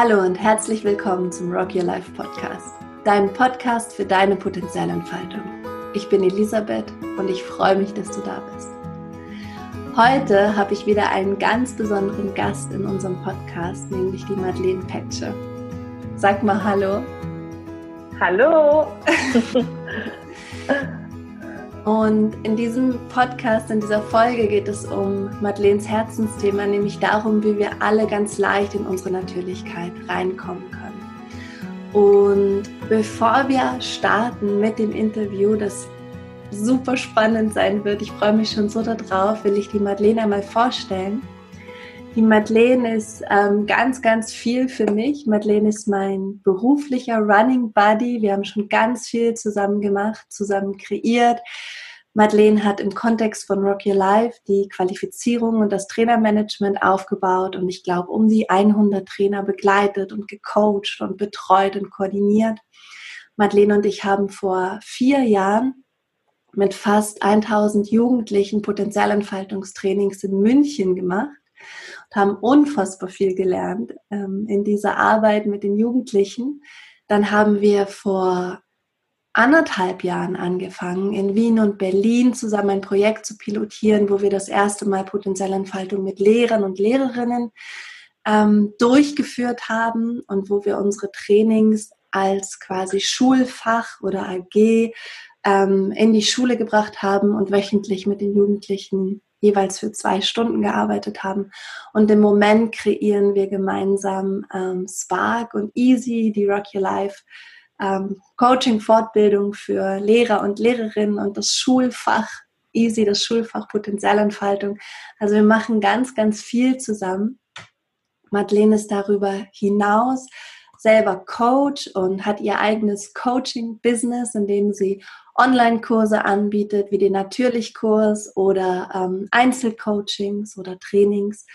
Hallo und herzlich willkommen zum Rock Your Life Podcast, dein Podcast für deine Potenzialentfaltung. Ich bin Elisabeth und ich freue mich, dass du da bist. Heute habe ich wieder einen ganz besonderen Gast in unserem Podcast, nämlich die Madeleine Petsche. Sag mal Hallo. Hallo. Und in diesem Podcast, in dieser Folge geht es um Madeleines Herzensthema, nämlich darum, wie wir alle ganz leicht in unsere Natürlichkeit reinkommen können. Und bevor wir starten mit dem Interview, das super spannend sein wird, ich freue mich schon so darauf, will ich die Madeleine einmal vorstellen. Die Madeleine ist ähm, ganz, ganz viel für mich. Madeleine ist mein beruflicher Running Buddy. Wir haben schon ganz viel zusammen gemacht, zusammen kreiert. Madeleine hat im Kontext von Rock Your Life die Qualifizierung und das Trainermanagement aufgebaut und ich glaube um die 100 Trainer begleitet und gecoacht und betreut und koordiniert. Madeleine und ich haben vor vier Jahren mit fast 1000 Jugendlichen Potenzialentfaltungstrainings in München gemacht und haben unfassbar viel gelernt ähm, in dieser Arbeit mit den Jugendlichen. Dann haben wir vor anderthalb Jahren angefangen, in Wien und Berlin zusammen ein Projekt zu pilotieren, wo wir das erste Mal potenzielle Entfaltung mit Lehrern und Lehrerinnen ähm, durchgeführt haben und wo wir unsere Trainings als quasi Schulfach oder AG ähm, in die Schule gebracht haben und wöchentlich mit den Jugendlichen jeweils für zwei Stunden gearbeitet haben. Und im Moment kreieren wir gemeinsam ähm, Spark und Easy, die Rock Your Life ähm, Coaching, Fortbildung für Lehrer und Lehrerinnen und das Schulfach Easy, das Schulfach Potenzialentfaltung. Also wir machen ganz, ganz viel zusammen. Madeleine ist darüber hinaus selber Coach und hat ihr eigenes Coaching-Business, in dem sie Online-Kurse anbietet, wie den Natürlichkurs oder ähm, Einzelcoachings oder Trainings.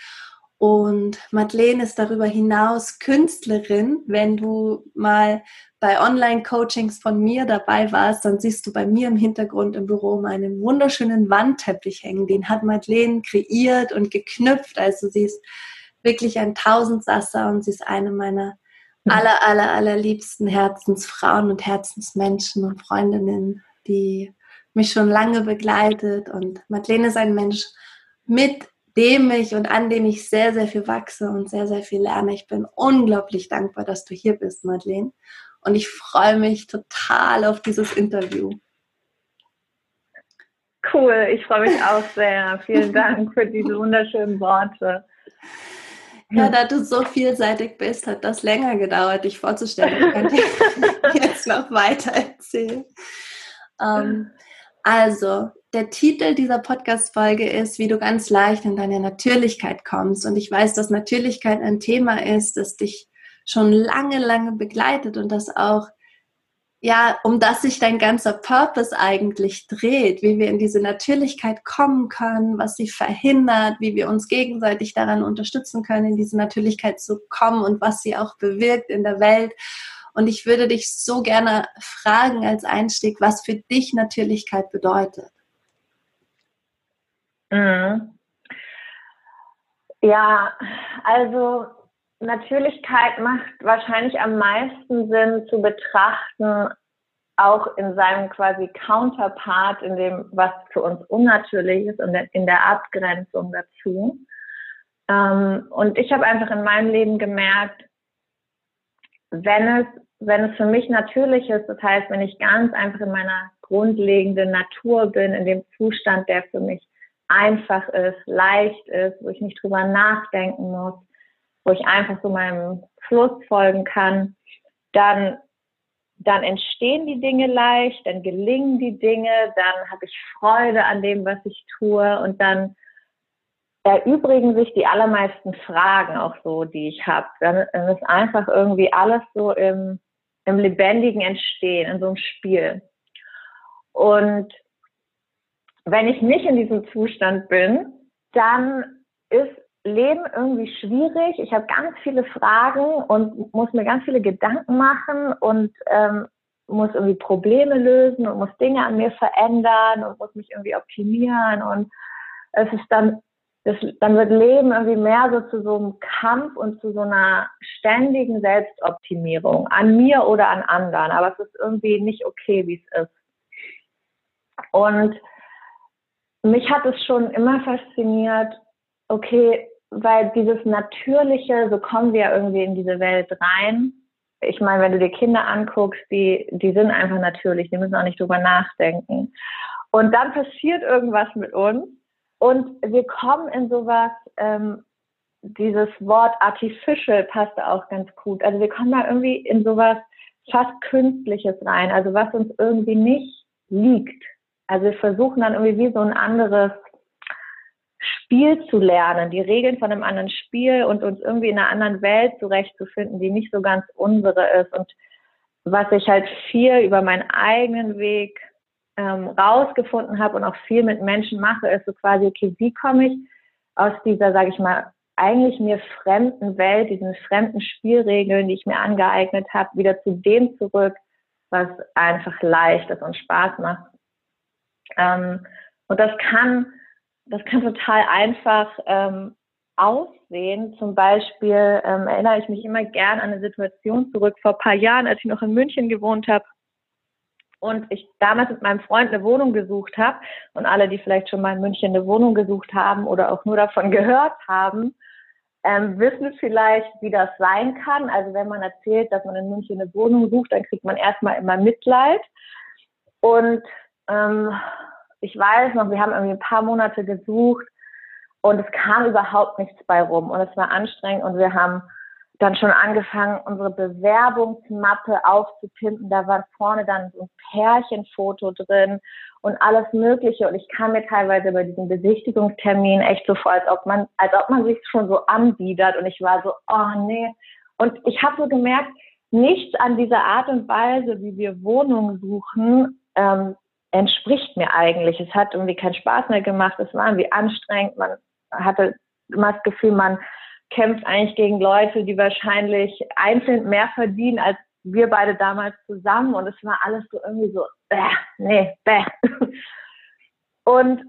Und Madeleine ist darüber hinaus Künstlerin. Wenn du mal bei Online-Coachings von mir dabei warst, dann siehst du bei mir im Hintergrund im Büro meinen wunderschönen Wandteppich hängen. Den hat Madeleine kreiert und geknüpft. Also sie ist wirklich ein Tausendsasser und sie ist eine meiner aller, aller, allerliebsten Herzensfrauen und Herzensmenschen und Freundinnen, die mich schon lange begleitet. Und Madeleine ist ein Mensch, mit dem ich und an dem ich sehr, sehr viel wachse und sehr, sehr viel lerne. Ich bin unglaublich dankbar, dass du hier bist, Madeleine. Und ich freue mich total auf dieses Interview. Cool, ich freue mich auch sehr. Vielen Dank für diese wunderschönen Worte. Ja, da du so vielseitig bist, hat das länger gedauert, dich vorzustellen. Ich könnte jetzt noch weiter erzählen. Ähm, also, der Titel dieser Podcast-Folge ist, wie du ganz leicht in deine Natürlichkeit kommst. Und ich weiß, dass Natürlichkeit ein Thema ist, das dich schon lange, lange begleitet und das auch, ja, um das sich dein ganzer Purpose eigentlich dreht, wie wir in diese Natürlichkeit kommen können, was sie verhindert, wie wir uns gegenseitig daran unterstützen können, in diese Natürlichkeit zu kommen und was sie auch bewirkt in der Welt. Und ich würde dich so gerne fragen als Einstieg, was für dich Natürlichkeit bedeutet. Mhm. Ja, also Natürlichkeit macht wahrscheinlich am meisten Sinn zu betrachten, auch in seinem quasi Counterpart, in dem, was für uns unnatürlich ist und in der Abgrenzung dazu. Ähm, und ich habe einfach in meinem Leben gemerkt, wenn es, wenn es für mich natürlich ist, das heißt, wenn ich ganz einfach in meiner grundlegenden Natur bin, in dem Zustand, der für mich einfach ist, leicht ist, wo ich nicht drüber nachdenken muss, wo ich einfach so meinem Fluss folgen kann, dann, dann entstehen die Dinge leicht, dann gelingen die Dinge, dann habe ich Freude an dem, was ich tue und dann erübrigen sich die allermeisten Fragen auch so, die ich habe. Dann, dann ist einfach irgendwie alles so im, im lebendigen Entstehen, in so einem Spiel. Und wenn ich nicht in diesem Zustand bin, dann ist Leben irgendwie schwierig. Ich habe ganz viele Fragen und muss mir ganz viele Gedanken machen und ähm, muss irgendwie Probleme lösen und muss Dinge an mir verändern und muss mich irgendwie optimieren. Und es ist dann das, dann wird Leben irgendwie mehr so zu so einem Kampf und zu so einer ständigen Selbstoptimierung an mir oder an anderen. Aber es ist irgendwie nicht okay, wie es ist. Und mich hat es schon immer fasziniert, okay, weil dieses Natürliche, so kommen wir irgendwie in diese Welt rein. Ich meine, wenn du dir Kinder anguckst, die, die sind einfach natürlich, die müssen auch nicht drüber nachdenken. Und dann passiert irgendwas mit uns und wir kommen in sowas, ähm, dieses Wort artificial passt auch ganz gut. Also wir kommen da irgendwie in sowas fast Künstliches rein, also was uns irgendwie nicht liegt. Also wir versuchen dann irgendwie wie so ein anderes Spiel zu lernen, die Regeln von einem anderen Spiel und uns irgendwie in einer anderen Welt zurechtzufinden, die nicht so ganz unsere ist. Und was ich halt viel über meinen eigenen Weg ähm, rausgefunden habe und auch viel mit Menschen mache, ist so quasi, okay, wie komme ich aus dieser, sage ich mal, eigentlich mir fremden Welt, diesen fremden Spielregeln, die ich mir angeeignet habe, wieder zu dem zurück, was einfach leicht ist und Spaß macht. Ähm, und das kann, das kann total einfach ähm, aussehen. Zum Beispiel ähm, erinnere ich mich immer gern an eine Situation zurück vor ein paar Jahren, als ich noch in München gewohnt habe und ich damals mit meinem Freund eine Wohnung gesucht habe und alle, die vielleicht schon mal in München eine Wohnung gesucht haben oder auch nur davon gehört haben, ähm, wissen vielleicht, wie das sein kann. Also wenn man erzählt, dass man in München eine Wohnung sucht, dann kriegt man erstmal immer Mitleid. Und ähm, ich weiß noch, wir haben irgendwie ein paar Monate gesucht und es kam überhaupt nichts bei rum und es war anstrengend und wir haben dann schon angefangen, unsere Bewerbungsmappe aufzupimpen. Da war vorne dann so ein Pärchenfoto drin und alles Mögliche. Und ich kam mir teilweise bei diesem Besichtigungstermin echt so vor, als ob man, als ob man sich schon so anbiedert. Und ich war so, oh nee. Und ich habe so gemerkt, nichts an dieser Art und Weise, wie wir Wohnungen suchen, ähm, entspricht mir eigentlich. Es hat irgendwie keinen Spaß mehr gemacht. Es war irgendwie anstrengend. Man hatte immer das Gefühl, man kämpft eigentlich gegen Leute, die wahrscheinlich einzeln mehr verdienen als wir beide damals zusammen. Und es war alles so irgendwie so, bäh, nee, bäh. Und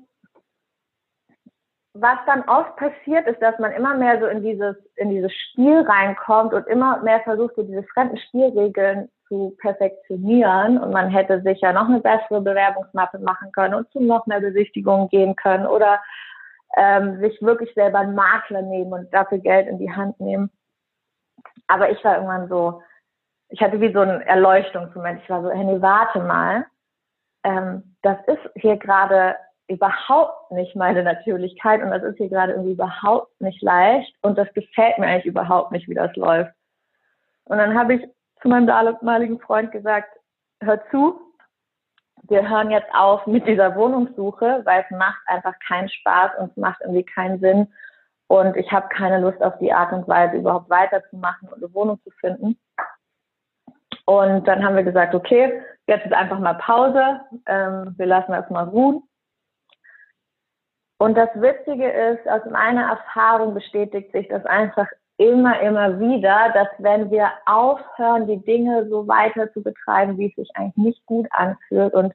was dann oft passiert, ist, dass man immer mehr so in dieses, in dieses Spiel reinkommt und immer mehr versucht, so diese fremden Spielregeln zu perfektionieren. Und man hätte sicher noch eine bessere Bewerbungsmappe machen können und zu noch mehr Besichtigungen gehen können oder ähm, sich wirklich selber einen Makler nehmen und dafür Geld in die Hand nehmen. Aber ich war irgendwann so, ich hatte wie so einen Erleuchtungsmoment. Ich war so, hey, warte mal, ähm, das ist hier gerade überhaupt nicht meine Natürlichkeit und das ist hier gerade irgendwie überhaupt nicht leicht und das gefällt mir eigentlich überhaupt nicht, wie das läuft. Und dann habe ich zu meinem damaligen Freund gesagt, hör zu, wir hören jetzt auf mit dieser Wohnungssuche, weil es macht einfach keinen Spaß und es macht irgendwie keinen Sinn. Und ich habe keine Lust auf die Art und Weise, überhaupt weiterzumachen und eine Wohnung zu finden. Und dann haben wir gesagt, okay, jetzt ist einfach mal Pause. Ähm, wir lassen das mal ruhen. Und das Witzige ist, aus meiner Erfahrung bestätigt sich das einfach immer, immer wieder, dass wenn wir aufhören, die Dinge so weiter zu betreiben, wie es sich eigentlich nicht gut anfühlt und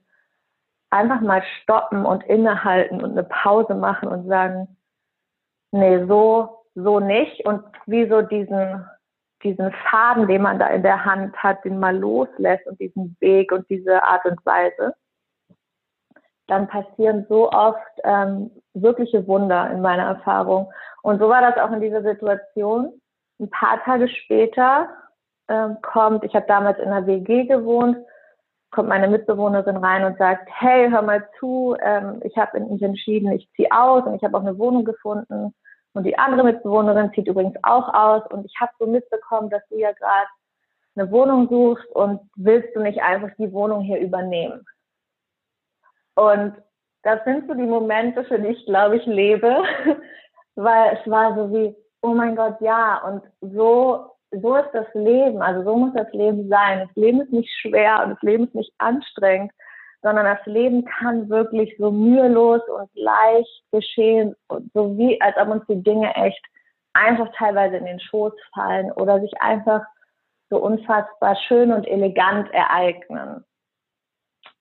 einfach mal stoppen und innehalten und eine Pause machen und sagen, nee, so, so nicht. Und wie so diesen, diesen Faden, den man da in der Hand hat, den mal loslässt und diesen Weg und diese Art und Weise, dann passieren so oft ähm, wirkliche Wunder in meiner Erfahrung. Und so war das auch in dieser Situation. Ein paar Tage später ähm, kommt, ich habe damals in einer WG gewohnt, kommt meine Mitbewohnerin rein und sagt, hey, hör mal zu, ähm, ich habe mich entschieden, ich ziehe aus und ich habe auch eine Wohnung gefunden. Und die andere Mitbewohnerin zieht übrigens auch aus. Und ich habe so mitbekommen, dass du ja gerade eine Wohnung suchst und willst du nicht einfach die Wohnung hier übernehmen. Und das sind so die Momente, für die ich, glaube ich, lebe, weil es war so wie, oh mein Gott, ja, und so, so ist das Leben, also so muss das Leben sein. Das Leben ist nicht schwer und das Leben ist nicht anstrengend, sondern das Leben kann wirklich so mühelos und leicht geschehen, so wie als ob uns die Dinge echt einfach teilweise in den Schoß fallen oder sich einfach so unfassbar schön und elegant ereignen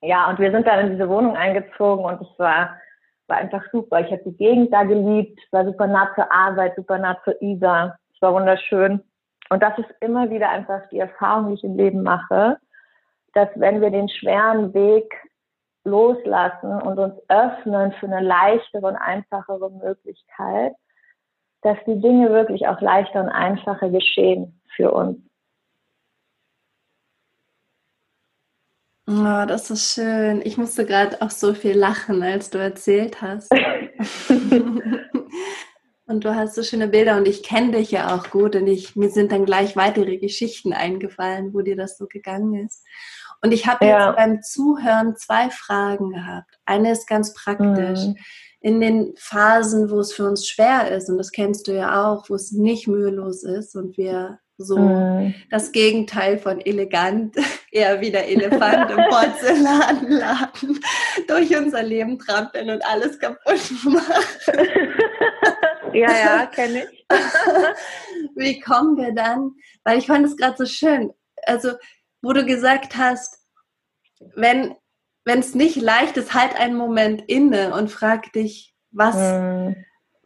ja, und wir sind dann in diese Wohnung eingezogen und es war war einfach super. Ich habe die Gegend da geliebt, war super nah zur Arbeit, super nah zur Isa. Es war wunderschön. Und das ist immer wieder einfach die Erfahrung, die ich im Leben mache, dass wenn wir den schweren Weg loslassen und uns öffnen für eine leichtere und einfachere Möglichkeit, dass die Dinge wirklich auch leichter und einfacher geschehen für uns. Oh, das ist schön. Ich musste gerade auch so viel lachen, als du erzählt hast. und du hast so schöne Bilder und ich kenne dich ja auch gut und ich, mir sind dann gleich weitere Geschichten eingefallen, wo dir das so gegangen ist. Und ich habe ja. jetzt beim Zuhören zwei Fragen gehabt. Eine ist ganz praktisch. Mhm. In den Phasen, wo es für uns schwer ist, und das kennst du ja auch, wo es nicht mühelos ist und wir so mm. das Gegenteil von elegant, eher wieder Elefant im Porzellanladen durch unser Leben trampeln und alles kaputt machen. ja, ja, kenne ich. Wie kommen wir dann? Weil ich fand es gerade so schön. Also, wo du gesagt hast, wenn es nicht leicht ist, halt einen Moment inne und frag dich, was, mm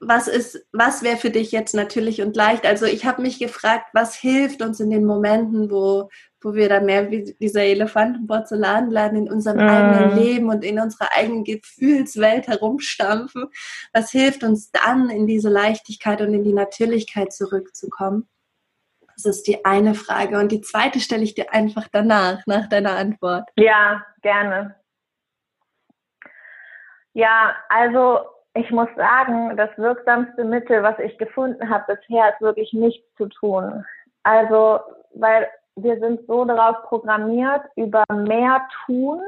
was ist, was wäre für dich jetzt natürlich und leicht? Also ich habe mich gefragt, was hilft uns in den Momenten, wo, wo wir dann mehr wie dieser Elefantenporzellanladen in unserem mm. eigenen Leben und in unserer eigenen Gefühlswelt herumstampfen. Was hilft uns dann, in diese Leichtigkeit und in die Natürlichkeit zurückzukommen? Das ist die eine Frage. Und die zweite stelle ich dir einfach danach, nach deiner Antwort. Ja, gerne. Ja, also ich muss sagen, das wirksamste Mittel, was ich gefunden habe bisher, ist wirklich nichts zu tun. Also, weil wir sind so darauf programmiert, über mehr tun,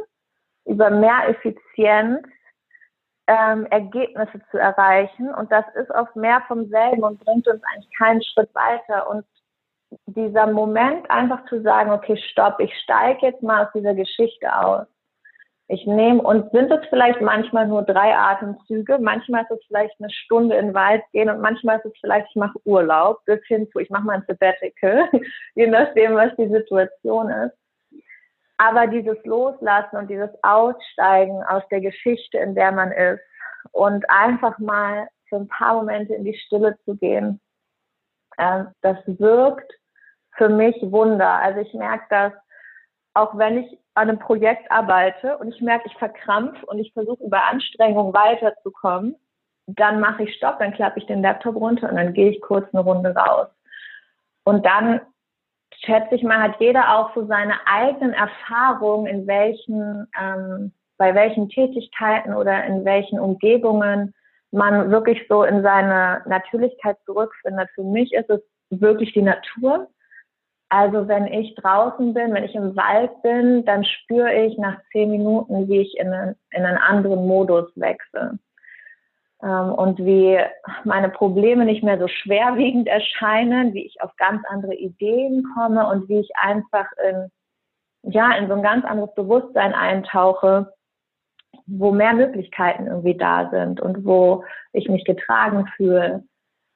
über mehr Effizienz ähm, Ergebnisse zu erreichen. Und das ist oft mehr vom selben und bringt uns eigentlich keinen Schritt weiter. Und dieser Moment einfach zu sagen, okay, stopp, ich steige jetzt mal aus dieser Geschichte aus ich nehme und sind es vielleicht manchmal nur drei Atemzüge, manchmal ist es vielleicht eine Stunde in den Wald gehen und manchmal ist es vielleicht, ich mache Urlaub, bis hin zu, ich mache mal ein Sabbatical, je nachdem, was die Situation ist. Aber dieses Loslassen und dieses Aussteigen aus der Geschichte, in der man ist und einfach mal für ein paar Momente in die Stille zu gehen, das wirkt für mich Wunder. Also ich merke das, auch wenn ich an einem Projekt arbeite und ich merke, ich verkrampf und ich versuche über Anstrengung weiterzukommen, dann mache ich Stopp, dann klappe ich den Laptop runter und dann gehe ich kurz eine Runde raus. Und dann schätze ich mal, hat jeder auch so seine eigenen Erfahrungen, in welchen, ähm, bei welchen Tätigkeiten oder in welchen Umgebungen man wirklich so in seine Natürlichkeit zurückfindet. Für mich ist es wirklich die Natur. Also wenn ich draußen bin, wenn ich im Wald bin, dann spüre ich nach zehn Minuten, wie ich in einen, in einen anderen Modus wechsle. Ähm, und wie meine Probleme nicht mehr so schwerwiegend erscheinen, wie ich auf ganz andere Ideen komme und wie ich einfach in, ja, in so ein ganz anderes Bewusstsein eintauche, wo mehr Möglichkeiten irgendwie da sind und wo ich mich getragen fühle,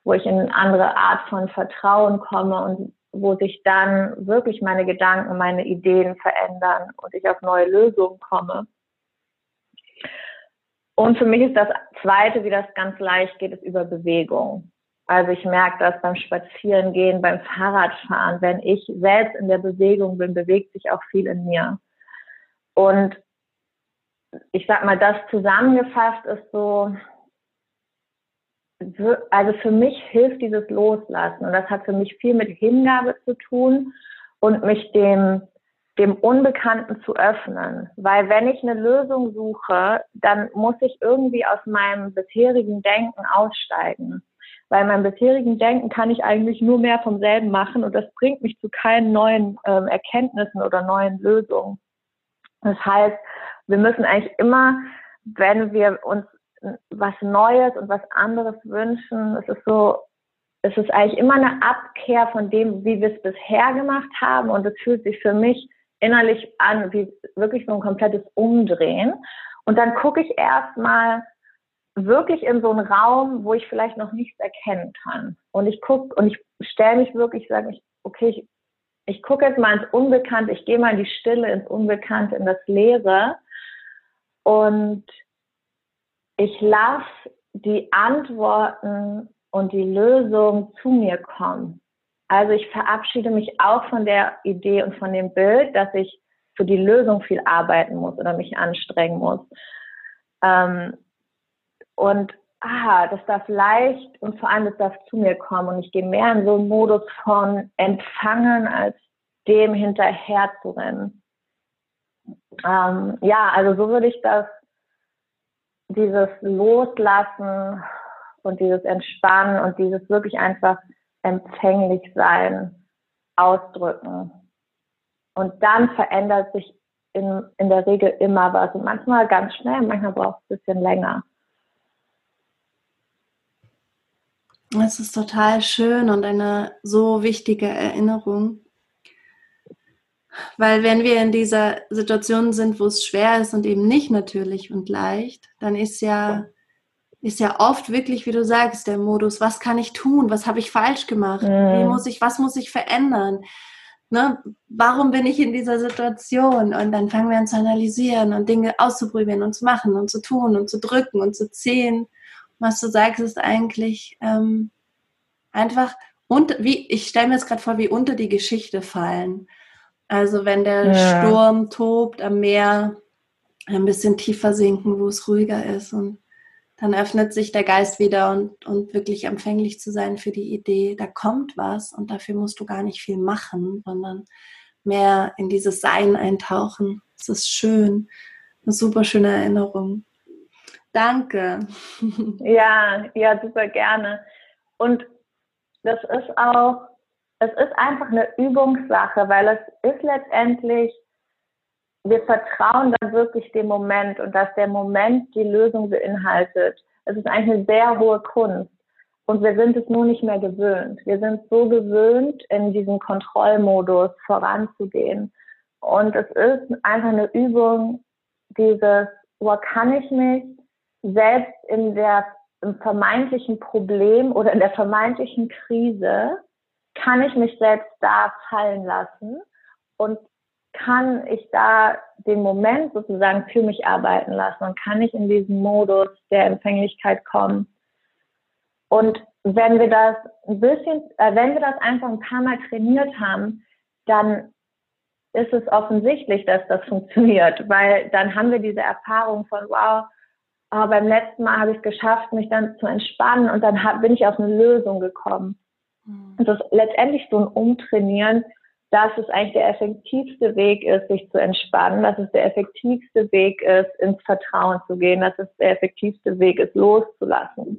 wo ich in eine andere Art von Vertrauen komme und wo sich dann wirklich meine Gedanken, meine Ideen verändern und ich auf neue Lösungen komme. Und für mich ist das Zweite, wie das ganz leicht geht, ist über Bewegung. Also ich merke das beim Spazierengehen, beim Fahrradfahren. Wenn ich selbst in der Bewegung bin, bewegt sich auch viel in mir. Und ich sag mal, das zusammengefasst ist so, also für mich hilft dieses Loslassen und das hat für mich viel mit Hingabe zu tun und mich dem, dem Unbekannten zu öffnen. Weil wenn ich eine Lösung suche, dann muss ich irgendwie aus meinem bisherigen Denken aussteigen. Weil meinem bisherigen Denken kann ich eigentlich nur mehr vom selben machen und das bringt mich zu keinen neuen ähm, Erkenntnissen oder neuen Lösungen. Das heißt, wir müssen eigentlich immer, wenn wir uns was Neues und was anderes wünschen. Es ist so, es ist eigentlich immer eine Abkehr von dem, wie wir es bisher gemacht haben. Und es fühlt sich für mich innerlich an, wie wirklich so ein komplettes Umdrehen. Und dann gucke ich erstmal wirklich in so einen Raum, wo ich vielleicht noch nichts erkennen kann. Und ich gucke und ich stelle mich wirklich, sage ich, okay, ich, ich gucke jetzt mal ins Unbekannte, ich gehe mal in die Stille, ins Unbekannte, in das Leere. Und ich lasse die Antworten und die Lösung zu mir kommen. Also ich verabschiede mich auch von der Idee und von dem Bild, dass ich für die Lösung viel arbeiten muss oder mich anstrengen muss. Ähm, und ah, das darf leicht und vor allem das darf zu mir kommen. Und ich gehe mehr in so einen Modus von Empfangen als dem hinterher zu rennen. Ähm, ja, also so würde ich das, dieses Loslassen und dieses Entspannen und dieses wirklich einfach empfänglich sein ausdrücken. Und dann verändert sich in, in der Regel immer was. Und manchmal ganz schnell, manchmal braucht es ein bisschen länger. Es ist total schön und eine so wichtige Erinnerung. Weil wenn wir in dieser Situation sind, wo es schwer ist und eben nicht natürlich und leicht, dann ist ja, ist ja oft wirklich, wie du sagst, der Modus, was kann ich tun? Was habe ich falsch gemacht? Wie mhm. muss ich, was muss ich verändern? Ne? Warum bin ich in dieser Situation? Und dann fangen wir an zu analysieren und Dinge auszuprobieren und zu machen und zu tun und zu drücken und zu ziehen was du sagst, ist eigentlich ähm, einfach, und wie, ich stelle mir jetzt gerade vor, wie unter die Geschichte fallen. Also wenn der ja. Sturm tobt am Meer, ein bisschen tiefer sinken, wo es ruhiger ist und dann öffnet sich der Geist wieder und, und wirklich empfänglich zu sein für die Idee, da kommt was und dafür musst du gar nicht viel machen, sondern mehr in dieses Sein eintauchen. Es ist schön, eine super schöne Erinnerung. Danke. Ja, ja, super gerne. Und das ist auch, es ist einfach eine Übungssache, weil es ist letztendlich, wir vertrauen dann wirklich dem Moment und dass der Moment die Lösung beinhaltet. Es ist eigentlich eine sehr hohe Kunst. Und wir sind es nur nicht mehr gewöhnt. Wir sind so gewöhnt, in diesem Kontrollmodus voranzugehen. Und es ist einfach eine Übung, dieses, wo kann ich mich selbst in der im vermeintlichen Problem oder in der vermeintlichen Krise kann ich mich selbst da fallen lassen und kann ich da den Moment sozusagen für mich arbeiten lassen und kann ich in diesen Modus der Empfänglichkeit kommen. Und wenn wir das ein bisschen, äh, wenn wir das einfach ein paar Mal trainiert haben, dann ist es offensichtlich, dass das funktioniert, weil dann haben wir diese Erfahrung von, wow, aber beim letzten Mal habe ich es geschafft, mich dann zu entspannen und dann hab, bin ich auf eine Lösung gekommen. Mhm. Und das ist letztendlich so ein Umtrainieren, dass es eigentlich der effektivste Weg ist, sich zu entspannen, dass es der effektivste Weg ist, ins Vertrauen zu gehen, dass es der effektivste Weg ist, loszulassen.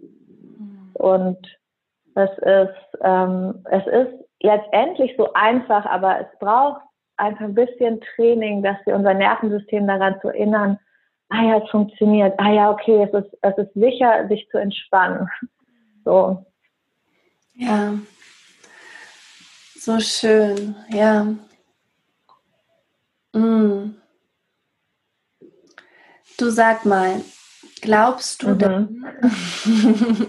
Mhm. Und es ist, ähm, es ist letztendlich so einfach, aber es braucht einfach ein bisschen Training, dass wir unser Nervensystem daran zu erinnern, ah ja, es funktioniert, ah ja, okay, es ist, es ist sicher, sich zu entspannen. So. Ja, so schön, ja. Mm. Du sag mal, glaubst du mhm. denn,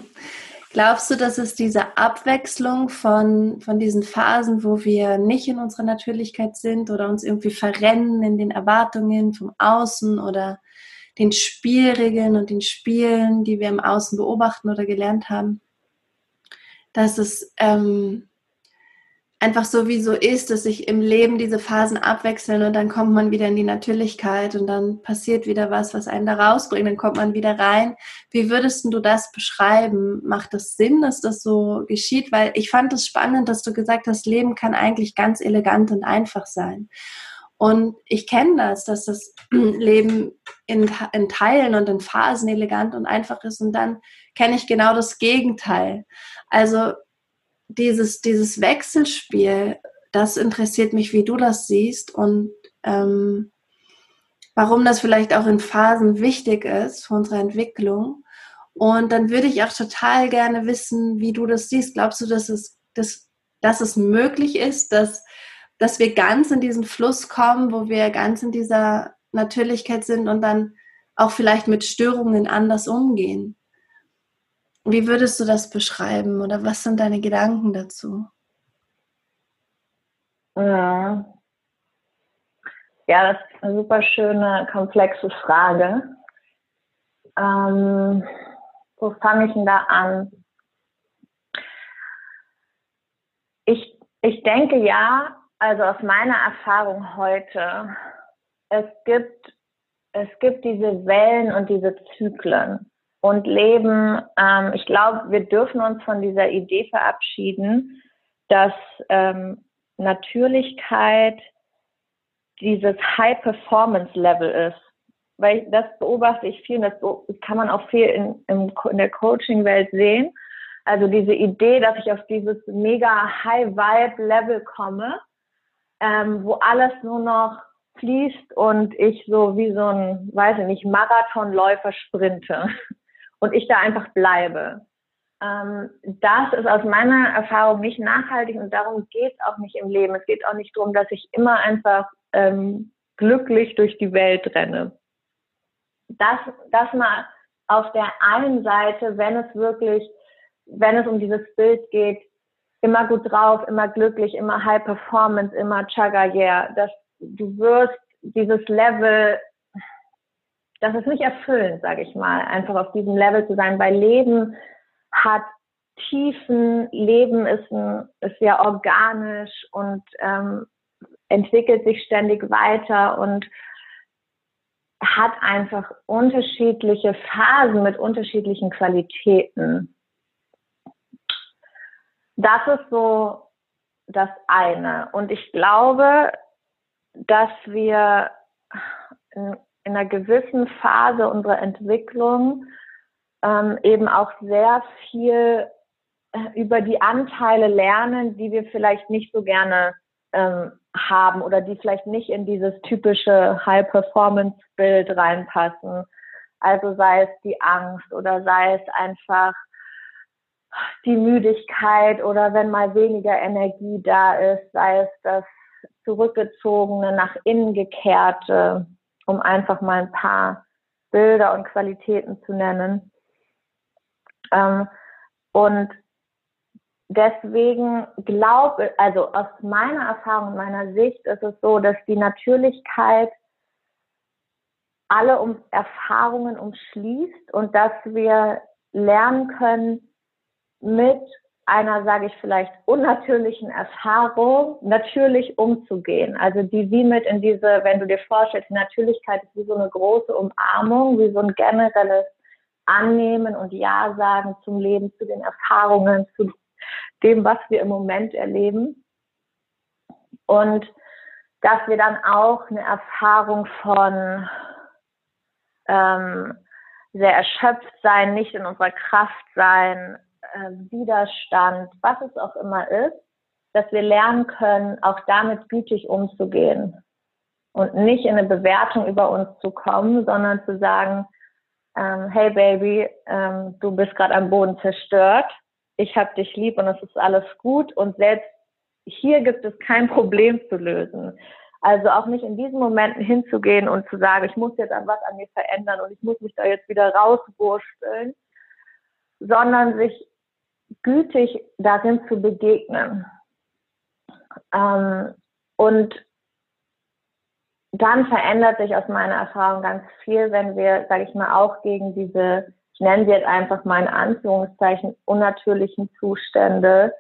glaubst du, dass es diese Abwechslung von, von diesen Phasen, wo wir nicht in unserer Natürlichkeit sind oder uns irgendwie verrennen in den Erwartungen vom Außen oder den Spielregeln und den Spielen, die wir im Außen beobachten oder gelernt haben, dass es ähm, einfach so wie so ist, dass sich im Leben diese Phasen abwechseln und dann kommt man wieder in die Natürlichkeit und dann passiert wieder was, was einen da rausbringt, dann kommt man wieder rein. Wie würdest du das beschreiben? Macht das Sinn, dass das so geschieht? Weil ich fand es spannend, dass du gesagt hast, Leben kann eigentlich ganz elegant und einfach sein. Und ich kenne das, dass das Leben in, in Teilen und in Phasen elegant und einfach ist. Und dann kenne ich genau das Gegenteil. Also dieses, dieses Wechselspiel, das interessiert mich, wie du das siehst und ähm, warum das vielleicht auch in Phasen wichtig ist für unsere Entwicklung. Und dann würde ich auch total gerne wissen, wie du das siehst. Glaubst du, dass es, dass, dass es möglich ist, dass dass wir ganz in diesen Fluss kommen, wo wir ganz in dieser Natürlichkeit sind und dann auch vielleicht mit Störungen anders umgehen. Wie würdest du das beschreiben oder was sind deine Gedanken dazu? Ja, ja das ist eine super schöne, komplexe Frage. Ähm, wo fange ich denn da an? Ich, ich denke ja, also aus meiner Erfahrung heute, es gibt, es gibt diese Wellen und diese Zyklen und Leben. Ähm, ich glaube, wir dürfen uns von dieser Idee verabschieden, dass ähm, Natürlichkeit dieses High-Performance-Level ist. Weil das beobachte ich viel, das kann man auch viel in, in der Coaching-Welt sehen. Also diese Idee, dass ich auf dieses mega High-Vibe-Level komme, ähm, wo alles nur noch fließt und ich so wie so ein, weiß ich nicht, Marathonläufer sprinte und ich da einfach bleibe. Ähm, das ist aus meiner Erfahrung nicht nachhaltig und darum geht es auch nicht im Leben. Es geht auch nicht darum, dass ich immer einfach ähm, glücklich durch die Welt renne. Das, das mal auf der einen Seite, wenn es wirklich, wenn es um dieses Bild geht, immer gut drauf, immer glücklich, immer High Performance, immer Chaga yeah, dass du wirst dieses Level, das ist nicht erfüllend, sage ich mal, einfach auf diesem Level zu sein, weil Leben hat Tiefen, Leben ist, ein, ist ja organisch und ähm, entwickelt sich ständig weiter und hat einfach unterschiedliche Phasen mit unterschiedlichen Qualitäten. Das ist so das eine. Und ich glaube, dass wir in, in einer gewissen Phase unserer Entwicklung ähm, eben auch sehr viel äh, über die Anteile lernen, die wir vielleicht nicht so gerne ähm, haben oder die vielleicht nicht in dieses typische High-Performance-Bild reinpassen. Also sei es die Angst oder sei es einfach die Müdigkeit oder wenn mal weniger Energie da ist, sei es das zurückgezogene, nach innen gekehrte, um einfach mal ein paar Bilder und Qualitäten zu nennen. Ähm, und deswegen glaube, also aus meiner Erfahrung, meiner Sicht ist es so, dass die Natürlichkeit alle um Erfahrungen umschließt und dass wir lernen können, mit einer, sage ich vielleicht, unnatürlichen Erfahrung natürlich umzugehen. Also die wie mit in diese, wenn du dir vorstellst, die Natürlichkeit ist wie so eine große Umarmung, wie so ein generelles Annehmen und Ja sagen zum Leben, zu den Erfahrungen, zu dem, was wir im Moment erleben. Und dass wir dann auch eine Erfahrung von ähm, sehr erschöpft sein, nicht in unserer Kraft sein, äh, Widerstand, was es auch immer ist, dass wir lernen können, auch damit gütig umzugehen und nicht in eine Bewertung über uns zu kommen, sondern zu sagen, ähm, hey Baby, ähm, du bist gerade am Boden zerstört, ich habe dich lieb und es ist alles gut und selbst hier gibt es kein Problem zu lösen. Also auch nicht in diesen Momenten hinzugehen und zu sagen, ich muss jetzt an was an mir verändern und ich muss mich da jetzt wieder rauswursteln, sondern sich gütig darin zu begegnen. Ähm, und dann verändert sich aus meiner Erfahrung ganz viel, wenn wir, sage ich mal, auch gegen diese, ich nenne sie jetzt einfach mal in Anführungszeichen, unnatürlichen Zustände,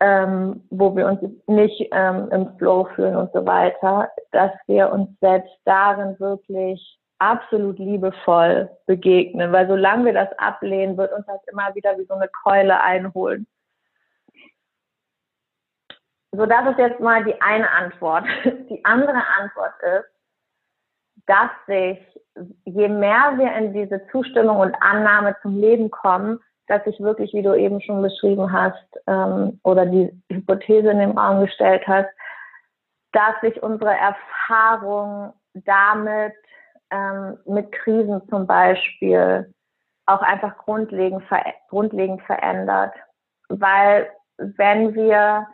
ähm, wo wir uns nicht ähm, im Flow fühlen und so weiter, dass wir uns selbst darin wirklich absolut liebevoll begegnen, weil solange wir das ablehnen, wird uns das immer wieder wie so eine Keule einholen. So, das ist jetzt mal die eine Antwort. Die andere Antwort ist, dass sich, je mehr wir in diese Zustimmung und Annahme zum Leben kommen, dass sich wirklich, wie du eben schon beschrieben hast, ähm, oder die Hypothese in den Raum gestellt hast, dass sich unsere Erfahrung damit ähm, mit Krisen zum Beispiel auch einfach grundlegend, ver grundlegend verändert. Weil wenn wir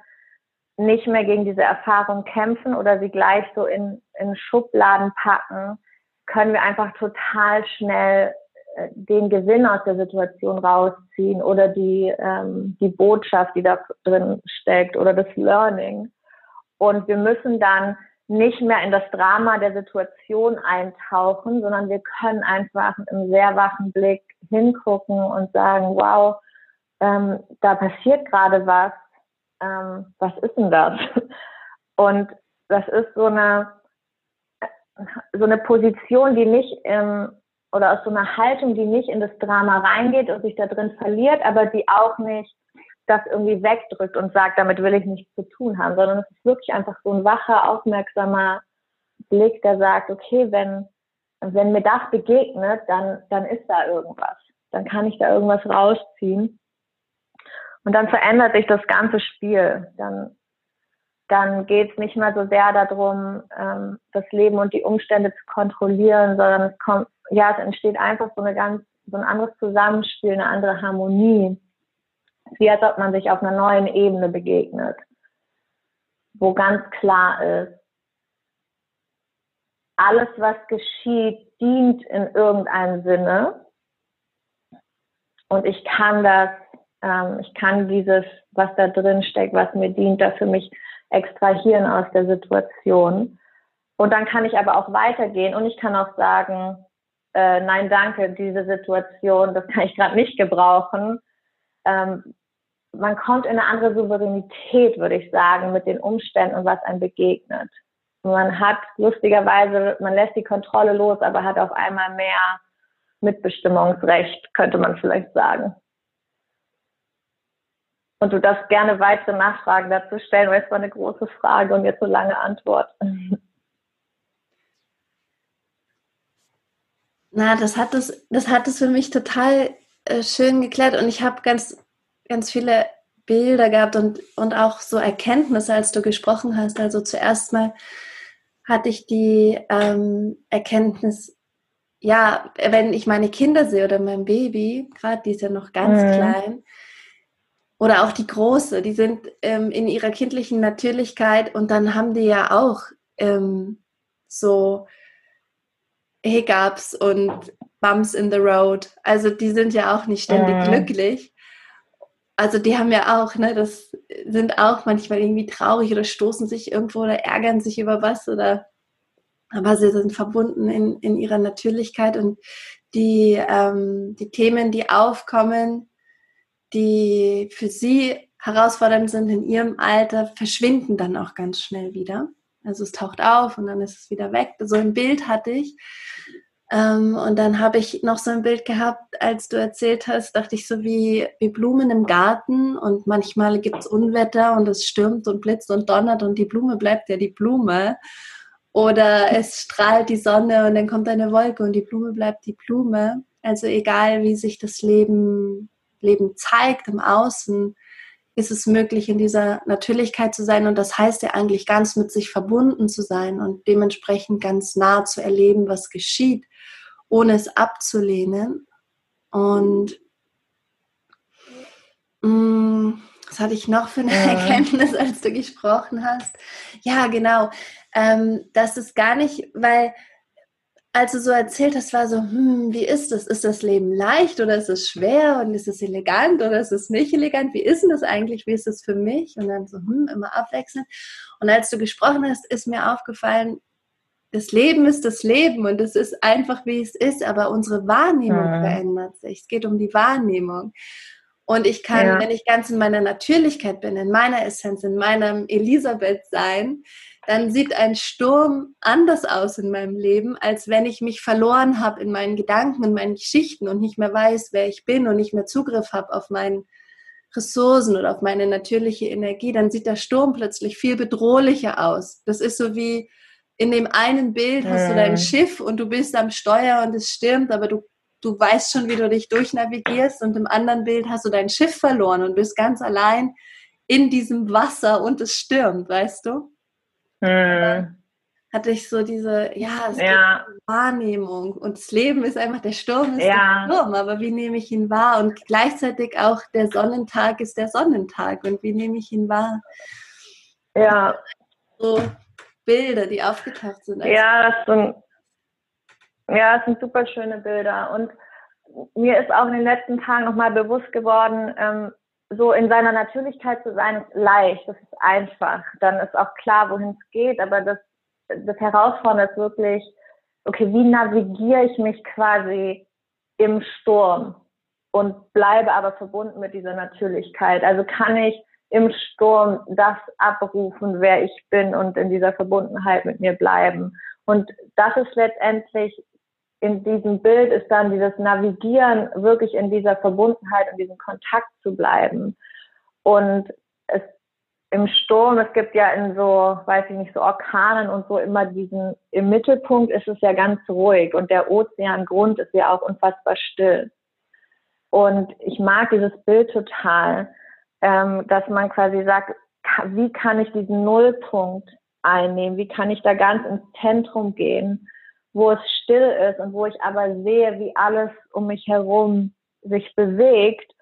nicht mehr gegen diese Erfahrung kämpfen oder sie gleich so in, in Schubladen packen, können wir einfach total schnell äh, den Gewinn aus der Situation rausziehen oder die, ähm, die Botschaft, die da drin steckt oder das Learning. Und wir müssen dann nicht mehr in das Drama der Situation eintauchen, sondern wir können einfach im sehr wachen Blick hingucken und sagen, wow, ähm, da passiert gerade was, ähm, was ist denn das? Und das ist so eine, so eine Position, die nicht im, oder aus so einer Haltung, die nicht in das Drama reingeht und sich da drin verliert, aber die auch nicht das irgendwie wegdrückt und sagt, damit will ich nichts zu tun haben, sondern es ist wirklich einfach so ein wacher, aufmerksamer Blick, der sagt, okay, wenn, wenn mir das begegnet, dann, dann ist da irgendwas. Dann kann ich da irgendwas rausziehen. Und dann verändert sich das ganze Spiel. Dann, dann geht es nicht mehr so sehr darum, ähm, das Leben und die Umstände zu kontrollieren, sondern es kommt, ja, es entsteht einfach so eine ganz, so ein anderes Zusammenspiel, eine andere Harmonie wie als ob man sich auf einer neuen Ebene begegnet, wo ganz klar ist, alles, was geschieht, dient in irgendeinem Sinne. Und ich kann das, ähm, ich kann dieses, was da drin steckt, was mir dient, da für mich extrahieren aus der Situation. Und dann kann ich aber auch weitergehen und ich kann auch sagen, äh, nein, danke, diese Situation, das kann ich gerade nicht gebrauchen. Ähm, man kommt in eine andere Souveränität, würde ich sagen, mit den Umständen was einem begegnet. man hat lustigerweise, man lässt die Kontrolle los, aber hat auf einmal mehr Mitbestimmungsrecht, könnte man vielleicht sagen. Und du darfst gerne weitere Nachfragen dazu stellen, weil es war eine große Frage und jetzt so lange Antwort. Na, das hat es, das hat es für mich total äh, schön geklärt und ich habe ganz ganz viele Bilder gehabt und, und auch so Erkenntnisse, als du gesprochen hast. Also zuerst mal hatte ich die ähm, Erkenntnis, ja, wenn ich meine Kinder sehe oder mein Baby, gerade die ist ja noch ganz mhm. klein, oder auch die Große, die sind ähm, in ihrer kindlichen Natürlichkeit und dann haben die ja auch ähm, so Hiccups und Bumps in the Road. Also die sind ja auch nicht ständig mhm. glücklich also die haben ja auch, ne, das sind auch manchmal irgendwie traurig oder stoßen sich irgendwo oder ärgern sich über was oder aber sie sind verbunden in, in ihrer Natürlichkeit und die, ähm, die Themen, die aufkommen, die für sie herausfordernd sind in ihrem Alter, verschwinden dann auch ganz schnell wieder. Also es taucht auf und dann ist es wieder weg. So ein Bild hatte ich. Ähm, und dann habe ich noch so ein Bild gehabt, als du erzählt hast, dachte ich so wie, wie Blumen im Garten und manchmal gibt es Unwetter und es stürmt und blitzt und donnert und die Blume bleibt ja die Blume. Oder es strahlt die Sonne und dann kommt eine Wolke und die Blume bleibt die Blume. Also egal, wie sich das Leben, Leben zeigt im Außen, ist es möglich, in dieser Natürlichkeit zu sein. Und das heißt ja eigentlich ganz mit sich verbunden zu sein und dementsprechend ganz nah zu erleben, was geschieht ohne es abzulehnen. Und mh, mm, was hatte ich noch für eine ja. Erkenntnis, als du gesprochen hast? Ja, genau. Ähm, das ist gar nicht, weil als du so erzählt hast, war so, hm, wie ist das? Ist das Leben leicht oder ist es schwer und ist es elegant oder ist es nicht elegant? Wie ist denn das eigentlich? Wie ist es für mich? Und dann so, hm, immer abwechselnd. Und als du gesprochen hast, ist mir aufgefallen, das Leben ist das Leben und es ist einfach, wie es ist, aber unsere Wahrnehmung ja. verändert sich. Es geht um die Wahrnehmung. Und ich kann, ja. wenn ich ganz in meiner Natürlichkeit bin, in meiner Essenz, in meinem Elisabeth-Sein, dann sieht ein Sturm anders aus in meinem Leben, als wenn ich mich verloren habe in meinen Gedanken, in meinen Geschichten und nicht mehr weiß, wer ich bin und nicht mehr Zugriff habe auf meinen Ressourcen oder auf meine natürliche Energie. Dann sieht der Sturm plötzlich viel bedrohlicher aus. Das ist so wie, in dem einen Bild hast du dein Schiff und du bist am Steuer und es stürmt, aber du, du weißt schon, wie du dich durchnavigierst und im anderen Bild hast du dein Schiff verloren und bist ganz allein in diesem Wasser und es stürmt, weißt du? Mhm. Hatte ich so diese, ja, es ja. Wahrnehmung und das Leben ist einfach, der Sturm ist ja. der Sturm, aber wie nehme ich ihn wahr? Und gleichzeitig auch der Sonnentag ist der Sonnentag und wie nehme ich ihn wahr? Ja. So, Bilder, die aufgetaucht sind. Ja, das sind, ja, das sind super schöne Bilder. Und mir ist auch in den letzten Tagen nochmal bewusst geworden, ähm, so in seiner Natürlichkeit zu sein, ist leicht, das ist einfach. Dann ist auch klar, wohin es geht, aber das das Herausfordernde ist wirklich, okay, wie navigiere ich mich quasi im Sturm und bleibe aber verbunden mit dieser Natürlichkeit? Also kann ich im Sturm das abrufen, wer ich bin und in dieser Verbundenheit mit mir bleiben? Und das ist letztendlich in diesem Bild ist dann dieses Navigieren, wirklich in dieser Verbundenheit und diesem Kontakt zu bleiben. Und es im Sturm, es gibt ja in so, weiß ich nicht, so Orkanen und so immer diesen, im Mittelpunkt ist es ja ganz ruhig und der Ozeangrund ist ja auch unfassbar still. Und ich mag dieses Bild total, ähm, dass man quasi sagt, wie kann ich diesen Nullpunkt einnehmen? Wie kann ich da ganz ins Zentrum gehen, wo es still ist und wo ich aber sehe, wie alles um mich herum sich bewegt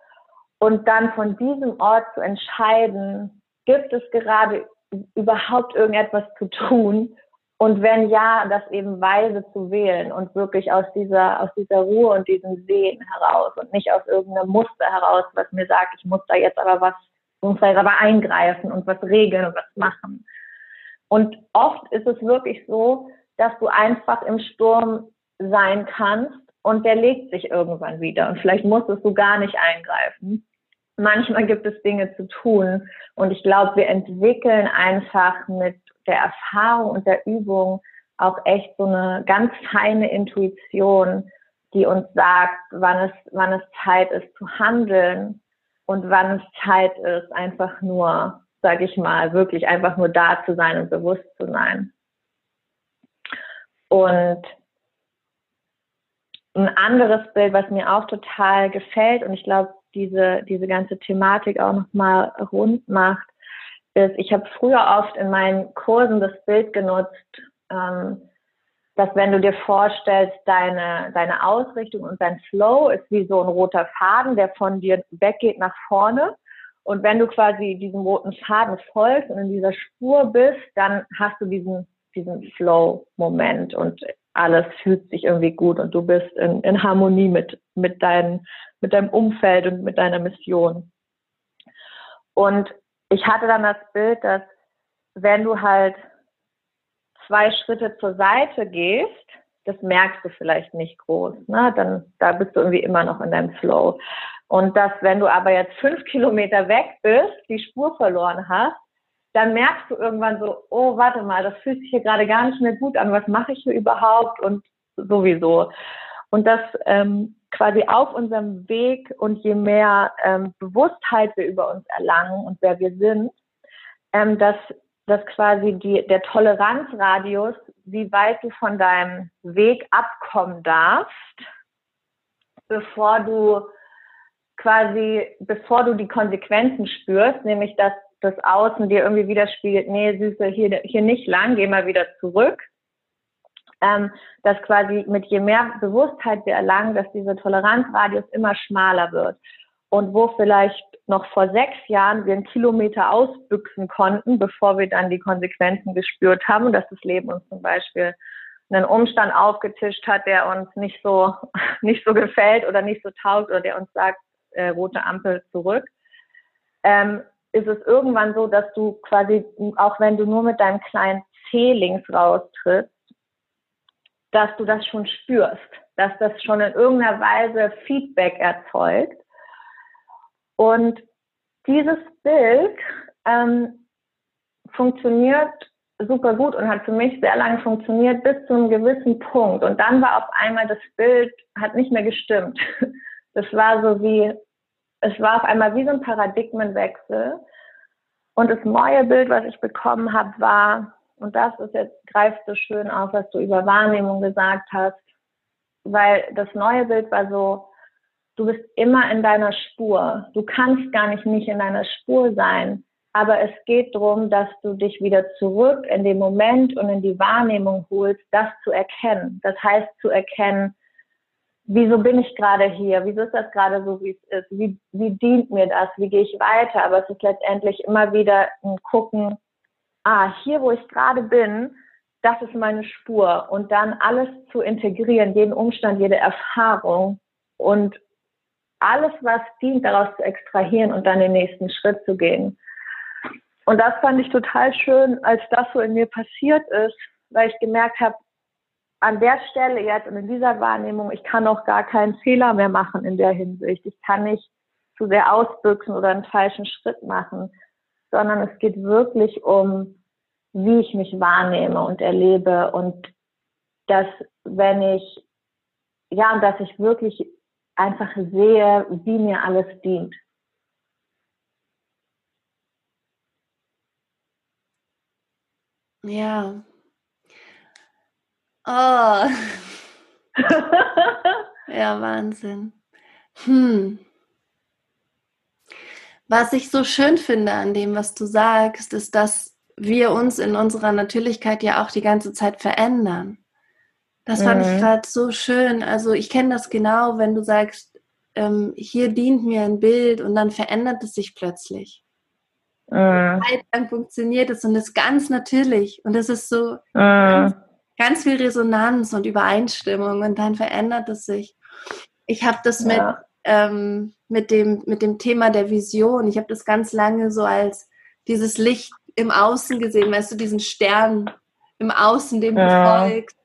und dann von diesem Ort zu entscheiden, Gibt es gerade überhaupt irgendetwas zu tun? Und wenn ja, das eben weise zu wählen und wirklich aus dieser, aus dieser Ruhe und diesem Sehen heraus und nicht aus irgendeinem Muster heraus, was mir sagt, ich muss da jetzt aber was, muss da jetzt aber eingreifen und was regeln und was machen. Und oft ist es wirklich so, dass du einfach im Sturm sein kannst und der legt sich irgendwann wieder und vielleicht musstest du gar nicht eingreifen manchmal gibt es Dinge zu tun. Und ich glaube, wir entwickeln einfach mit der Erfahrung und der Übung auch echt so eine ganz feine Intuition, die uns sagt, wann es, wann es Zeit ist zu handeln und wann es Zeit ist, einfach nur, sage ich mal, wirklich einfach nur da zu sein und bewusst zu sein. Und ein anderes Bild, was mir auch total gefällt, und ich glaube, diese, diese ganze Thematik auch nochmal rund macht, ist, ich habe früher oft in meinen Kursen das Bild genutzt, ähm, dass wenn du dir vorstellst, deine, deine Ausrichtung und dein Flow ist wie so ein roter Faden, der von dir weggeht nach vorne. Und wenn du quasi diesem roten Faden folgst und in dieser Spur bist, dann hast du diesen, diesen Flow-Moment und alles fühlt sich irgendwie gut und du bist in, in Harmonie mit, mit, dein, mit deinem Umfeld und mit deiner Mission. Und ich hatte dann das Bild, dass wenn du halt zwei Schritte zur Seite gehst, das merkst du vielleicht nicht groß, ne? Dann da bist du irgendwie immer noch in deinem Flow. Und dass, wenn du aber jetzt fünf Kilometer weg bist, die Spur verloren hast, dann merkst du irgendwann so, oh, warte mal, das fühlt sich hier gerade gar nicht mehr gut an, was mache ich hier überhaupt und sowieso. Und das ähm, quasi auf unserem Weg und je mehr ähm, Bewusstheit wir über uns erlangen und wer wir sind, ähm, dass, dass quasi die, der Toleranzradius, wie weit du von deinem Weg abkommen darfst, bevor du quasi, bevor du die Konsequenzen spürst, nämlich dass das Außen dir irgendwie widerspiegelt, nee, Süße, hier, hier nicht lang, geh mal wieder zurück. Ähm, dass quasi mit je mehr Bewusstheit wir erlangen, dass dieser Toleranzradius immer schmaler wird. Und wo vielleicht noch vor sechs Jahren wir einen Kilometer ausbüchsen konnten, bevor wir dann die Konsequenzen gespürt haben, dass das Leben uns zum Beispiel einen Umstand aufgetischt hat, der uns nicht so, nicht so gefällt oder nicht so taugt oder der uns sagt, äh, rote Ampel zurück, ähm, ist es irgendwann so, dass du quasi, auch wenn du nur mit deinem kleinen C links raustrittst, dass du das schon spürst, dass das schon in irgendeiner Weise Feedback erzeugt. Und dieses Bild ähm, funktioniert super gut und hat für mich sehr lange funktioniert bis zu einem gewissen Punkt. Und dann war auf einmal das Bild, hat nicht mehr gestimmt. Das war so wie, es war auf einmal wie so ein Paradigmenwechsel. Und das neue Bild, was ich bekommen habe, war, und das ist jetzt, greift so schön auf, was du über Wahrnehmung gesagt hast, weil das neue Bild war so, du bist immer in deiner Spur. Du kannst gar nicht nicht in deiner Spur sein. Aber es geht darum, dass du dich wieder zurück in den Moment und in die Wahrnehmung holst, das zu erkennen. Das heißt zu erkennen, wieso bin ich gerade hier? Wieso ist das gerade so, wie es ist? Wie, wie dient mir das? Wie gehe ich weiter? Aber es ist letztendlich immer wieder ein Gucken, ah, hier, wo ich gerade bin, das ist meine Spur. Und dann alles zu integrieren, jeden Umstand, jede Erfahrung und alles, was dient, daraus zu extrahieren und dann den nächsten Schritt zu gehen. Und das fand ich total schön, als das so in mir passiert ist, weil ich gemerkt habe, an der Stelle jetzt und in dieser Wahrnehmung, ich kann auch gar keinen Fehler mehr machen in der Hinsicht. Ich kann nicht zu sehr ausbüchsen oder einen falschen Schritt machen, sondern es geht wirklich um, wie ich mich wahrnehme und erlebe und dass wenn ich, ja, und dass ich wirklich einfach sehe, wie mir alles dient. Ja. Oh. ja, Wahnsinn. Hm. Was ich so schön finde an dem, was du sagst, ist, dass wir uns in unserer Natürlichkeit ja auch die ganze Zeit verändern. Das fand mhm. ich gerade so schön. Also ich kenne das genau, wenn du sagst, ähm, hier dient mir ein Bild und dann verändert es sich plötzlich. Mhm. Zeit lang funktioniert es und ist ganz natürlich. Und es ist so mhm. ganz, ganz, viel Resonanz und Übereinstimmung und dann verändert es sich. Ich habe das ja. mit, ähm, mit, dem, mit dem Thema der Vision. Ich habe das ganz lange so als dieses Licht im Außen gesehen, weißt du, diesen Stern im Außen, dem ja. du folgst.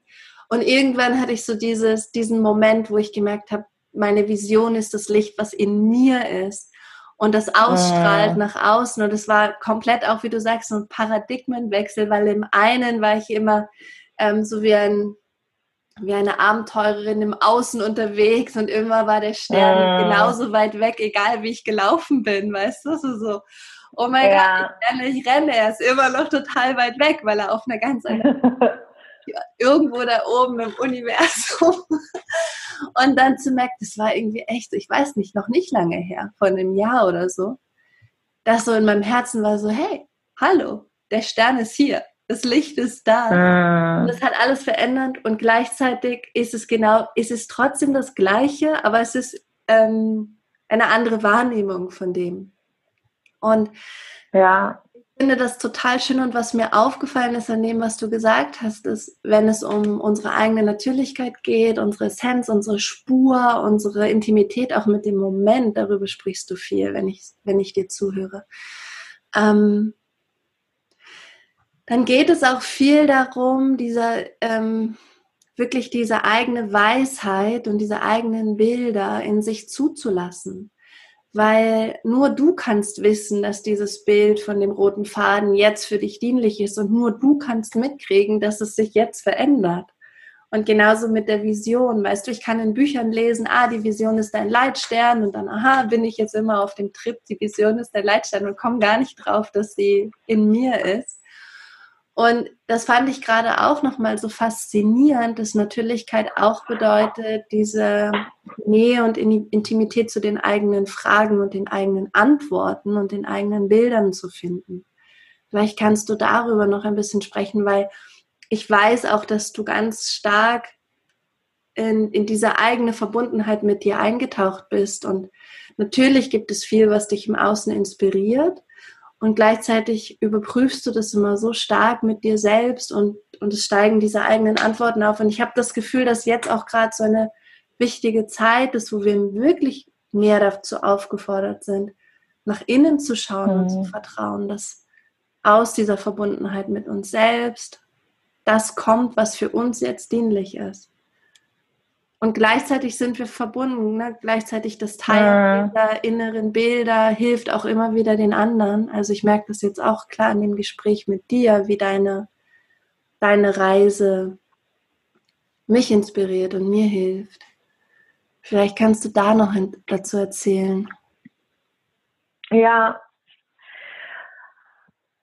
Und irgendwann hatte ich so dieses, diesen Moment, wo ich gemerkt habe, meine Vision ist das Licht, was in mir ist. Und das ausstrahlt äh. nach außen. Und es war komplett auch, wie du sagst, so ein Paradigmenwechsel, weil im einen war ich immer ähm, so wie, ein, wie eine Abenteurerin im Außen unterwegs und immer war der Stern äh. genauso weit weg, egal wie ich gelaufen bin, weißt du? So, so oh mein ja. Gott, ich renne, ich renne, er ist immer noch total weit weg, weil er auf einer ganz anderen irgendwo da oben im Universum. Und dann zu merken, das war irgendwie echt, ich weiß nicht, noch nicht lange her, von einem Jahr oder so, dass so in meinem Herzen war so, hey, hallo, der Stern ist hier, das Licht ist da. Ah. Und das hat alles verändert und gleichzeitig ist es genau, ist es trotzdem das Gleiche, aber es ist ähm, eine andere Wahrnehmung von dem. Und ja finde das total schön und was mir aufgefallen ist an dem, was du gesagt hast, ist, wenn es um unsere eigene Natürlichkeit geht, unsere Essenz, unsere Spur, unsere Intimität, auch mit dem Moment, darüber sprichst du viel, wenn ich, wenn ich dir zuhöre. Ähm, dann geht es auch viel darum, dieser, ähm, wirklich diese eigene Weisheit und diese eigenen Bilder in sich zuzulassen weil nur du kannst wissen, dass dieses Bild von dem roten Faden jetzt für dich dienlich ist und nur du kannst mitkriegen, dass es sich jetzt verändert. Und genauso mit der Vision, weißt du, ich kann in Büchern lesen, ah, die Vision ist dein Leitstern und dann, aha, bin ich jetzt immer auf dem Trip, die Vision ist der Leitstern und komme gar nicht drauf, dass sie in mir ist. Und das fand ich gerade auch nochmal so faszinierend, dass Natürlichkeit auch bedeutet, diese Nähe und Intimität zu den eigenen Fragen und den eigenen Antworten und den eigenen Bildern zu finden. Vielleicht kannst du darüber noch ein bisschen sprechen, weil ich weiß auch, dass du ganz stark in, in diese eigene Verbundenheit mit dir eingetaucht bist. Und natürlich gibt es viel, was dich im Außen inspiriert. Und gleichzeitig überprüfst du das immer so stark mit dir selbst und, und es steigen diese eigenen Antworten auf. Und ich habe das Gefühl, dass jetzt auch gerade so eine wichtige Zeit ist, wo wir wirklich mehr dazu aufgefordert sind, nach innen zu schauen mhm. und zu mhm. vertrauen, dass aus dieser Verbundenheit mit uns selbst das kommt, was für uns jetzt dienlich ist. Und gleichzeitig sind wir verbunden. Ne? Gleichzeitig das Teilen dieser inneren Bilder hilft auch immer wieder den anderen. Also ich merke das jetzt auch klar in dem Gespräch mit dir, wie deine, deine Reise mich inspiriert und mir hilft. Vielleicht kannst du da noch dazu erzählen. Ja.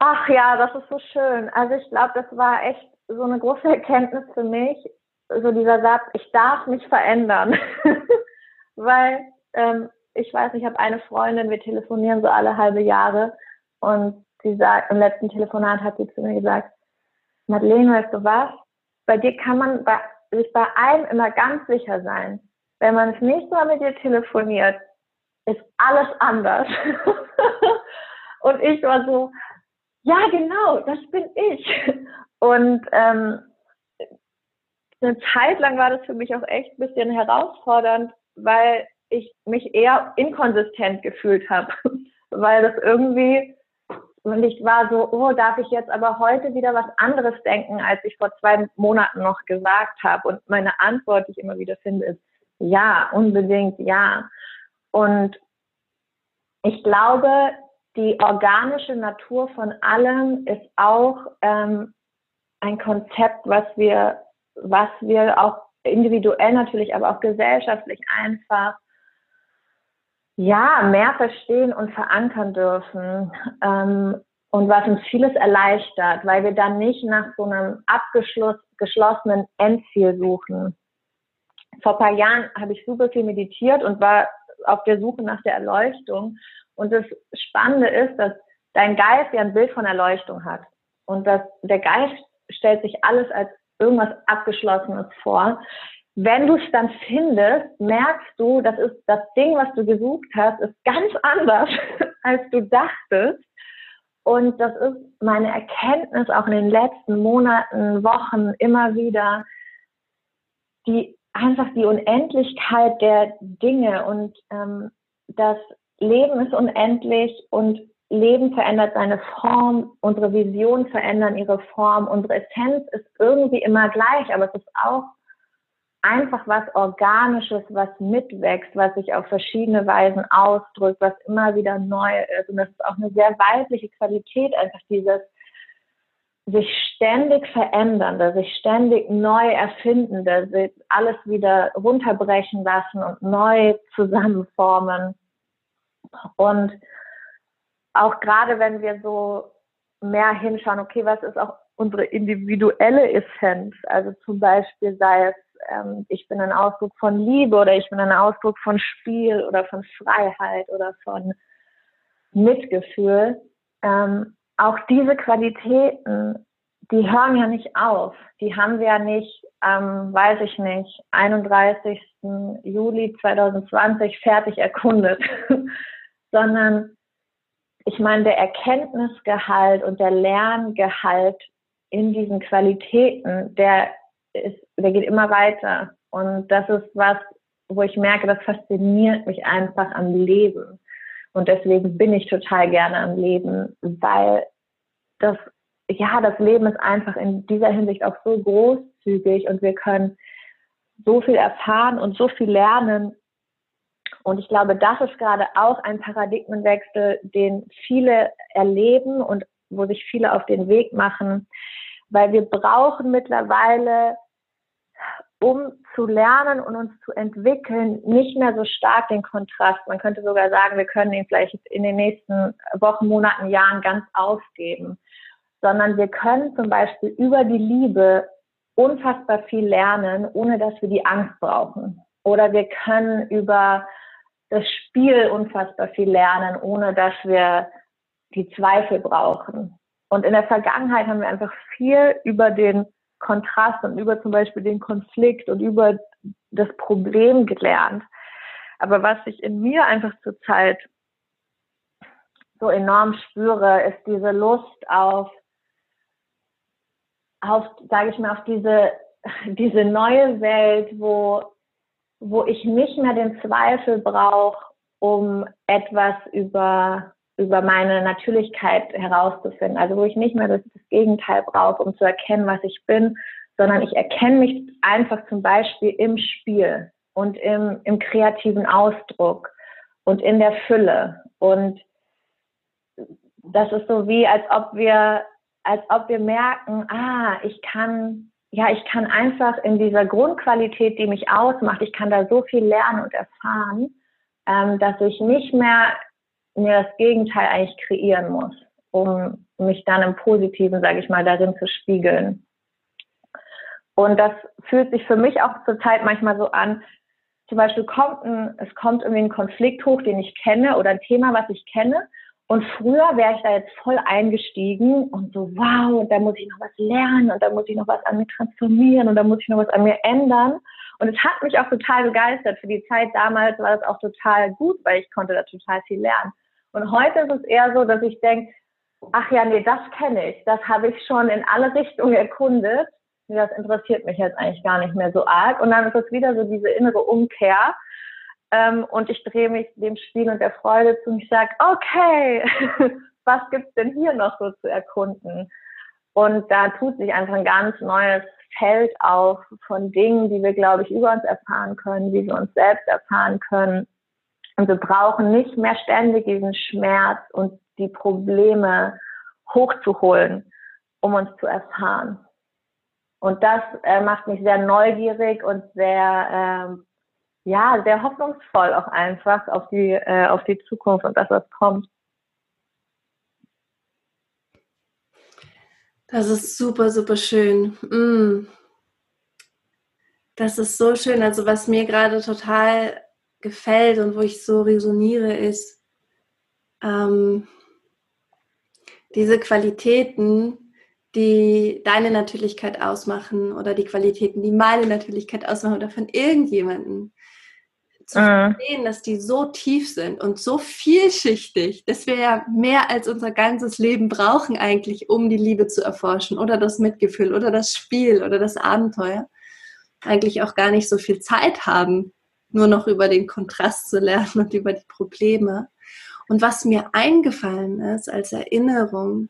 Ach ja, das ist so schön. Also ich glaube, das war echt so eine große Erkenntnis für mich, so dieser Satz, ich darf mich verändern. Weil ähm, ich weiß, ich habe eine Freundin, wir telefonieren so alle halbe Jahre und sie sagt, im letzten Telefonat hat sie zu mir gesagt, Madeleine, weißt du was? Bei dir kann man bei, sich bei allem immer ganz sicher sein. Wenn man das nächste Mal mit dir telefoniert, ist alles anders. und ich war so, ja, genau, das bin ich. Und ähm, eine Zeit lang war das für mich auch echt ein bisschen herausfordernd, weil ich mich eher inkonsistent gefühlt habe, weil das irgendwie und ich war so, oh, darf ich jetzt aber heute wieder was anderes denken, als ich vor zwei Monaten noch gesagt habe? Und meine Antwort, die ich immer wieder finde, ist ja, unbedingt ja. Und ich glaube, die organische Natur von allem ist auch ähm, ein Konzept, was wir, was wir auch individuell natürlich, aber auch gesellschaftlich einfach ja, mehr verstehen und verankern dürfen. Ähm, und was uns vieles erleichtert, weil wir dann nicht nach so einem abgeschlossenen Endziel suchen. Vor ein paar Jahren habe ich super viel meditiert und war auf der Suche nach der Erleuchtung. Und das Spannende ist, dass dein Geist ja ein Bild von Erleuchtung hat. Und dass der Geist stellt sich alles als irgendwas Abgeschlossenes vor wenn du es dann findest, merkst du, das ist das Ding, was du gesucht hast, ist ganz anders, als du dachtest. Und das ist meine Erkenntnis auch in den letzten Monaten, Wochen immer wieder, die einfach die Unendlichkeit der Dinge und ähm, das Leben ist unendlich und Leben verändert seine Form, unsere Visionen verändern ihre Form, unsere Essenz ist irgendwie immer gleich, aber es ist auch einfach was Organisches, was mitwächst, was sich auf verschiedene Weisen ausdrückt, was immer wieder neu ist. Und das ist auch eine sehr weibliche Qualität, einfach dieses sich ständig verändernde, sich ständig neu erfindende, alles wieder runterbrechen lassen und neu zusammenformen. Und auch gerade wenn wir so mehr hinschauen, okay, was ist auch unsere individuelle Essenz? Also zum Beispiel sei es ähm, ich bin ein Ausdruck von Liebe oder ich bin ein Ausdruck von Spiel oder von Freiheit oder von Mitgefühl. Ähm, auch diese Qualitäten, die hören ja nicht auf. Die haben wir ja nicht, ähm, weiß ich nicht, 31. Juli 2020 fertig erkundet, sondern ich meine, der Erkenntnisgehalt und der Lerngehalt in diesen Qualitäten, der ist, der geht immer weiter. Und das ist was, wo ich merke, das fasziniert mich einfach am Leben. Und deswegen bin ich total gerne am Leben, weil das, ja, das Leben ist einfach in dieser Hinsicht auch so großzügig und wir können so viel erfahren und so viel lernen. Und ich glaube, das ist gerade auch ein Paradigmenwechsel, den viele erleben und wo sich viele auf den Weg machen, weil wir brauchen mittlerweile, um zu lernen und uns zu entwickeln, nicht mehr so stark den Kontrast. Man könnte sogar sagen, wir können ihn vielleicht in den nächsten Wochen, Monaten, Jahren ganz aufgeben, sondern wir können zum Beispiel über die Liebe unfassbar viel lernen, ohne dass wir die Angst brauchen. Oder wir können über das Spiel unfassbar viel lernen, ohne dass wir die Zweifel brauchen. Und in der Vergangenheit haben wir einfach viel über den Kontrast und über zum Beispiel den Konflikt und über das Problem gelernt. Aber was ich in mir einfach zurzeit so enorm spüre, ist diese Lust auf, auf, sage ich mal, auf diese, diese neue Welt, wo, wo ich nicht mehr den Zweifel brauche, um etwas über über meine Natürlichkeit herauszufinden. Also wo ich nicht mehr das, das Gegenteil brauche, um zu erkennen, was ich bin, sondern ich erkenne mich einfach zum Beispiel im Spiel und im, im kreativen Ausdruck und in der Fülle. Und das ist so wie, als ob wir, als ob wir merken, ah, ich kann, ja, ich kann einfach in dieser Grundqualität, die mich ausmacht, ich kann da so viel lernen und erfahren, ähm, dass ich nicht mehr mir das Gegenteil eigentlich kreieren muss, um mich dann im Positiven, sage ich mal, darin zu spiegeln. Und das fühlt sich für mich auch zurzeit manchmal so an, zum Beispiel kommt ein, es kommt irgendwie ein Konflikt hoch, den ich kenne oder ein Thema, was ich kenne. Und früher wäre ich da jetzt voll eingestiegen und so, wow, und da muss ich noch was lernen und da muss ich noch was an mir transformieren und da muss ich noch was an mir ändern. Und es hat mich auch total begeistert. Für die Zeit damals war das auch total gut, weil ich konnte da total viel lernen. Und heute ist es eher so, dass ich denke, ach ja, nee, das kenne ich. Das habe ich schon in alle Richtungen erkundet. Das interessiert mich jetzt eigentlich gar nicht mehr so arg. Und dann ist es wieder so diese innere Umkehr. Ähm, und ich drehe mich dem Spiel und der Freude zu und ich sage, okay, was gibt's denn hier noch so zu erkunden? Und da tut sich einfach ein ganz neues Feld auf von Dingen, die wir, glaube ich, über uns erfahren können, wie wir uns selbst erfahren können. Und wir brauchen nicht mehr ständig diesen Schmerz und die Probleme hochzuholen, um uns zu erfahren. Und das äh, macht mich sehr neugierig und sehr, ähm, ja, sehr hoffnungsvoll auch einfach auf die, äh, auf die Zukunft und das, was kommt. Das ist super, super schön. Mm. Das ist so schön. Also was mir gerade total gefällt und wo ich so resoniere, ist ähm, diese Qualitäten, die deine Natürlichkeit ausmachen oder die Qualitäten, die meine Natürlichkeit ausmachen oder von irgendjemanden zu mhm. verstehen, dass die so tief sind und so vielschichtig, dass wir ja mehr als unser ganzes Leben brauchen eigentlich, um die Liebe zu erforschen oder das Mitgefühl oder das Spiel oder das Abenteuer, eigentlich auch gar nicht so viel Zeit haben, nur noch über den Kontrast zu lernen und über die Probleme. Und was mir eingefallen ist als Erinnerung,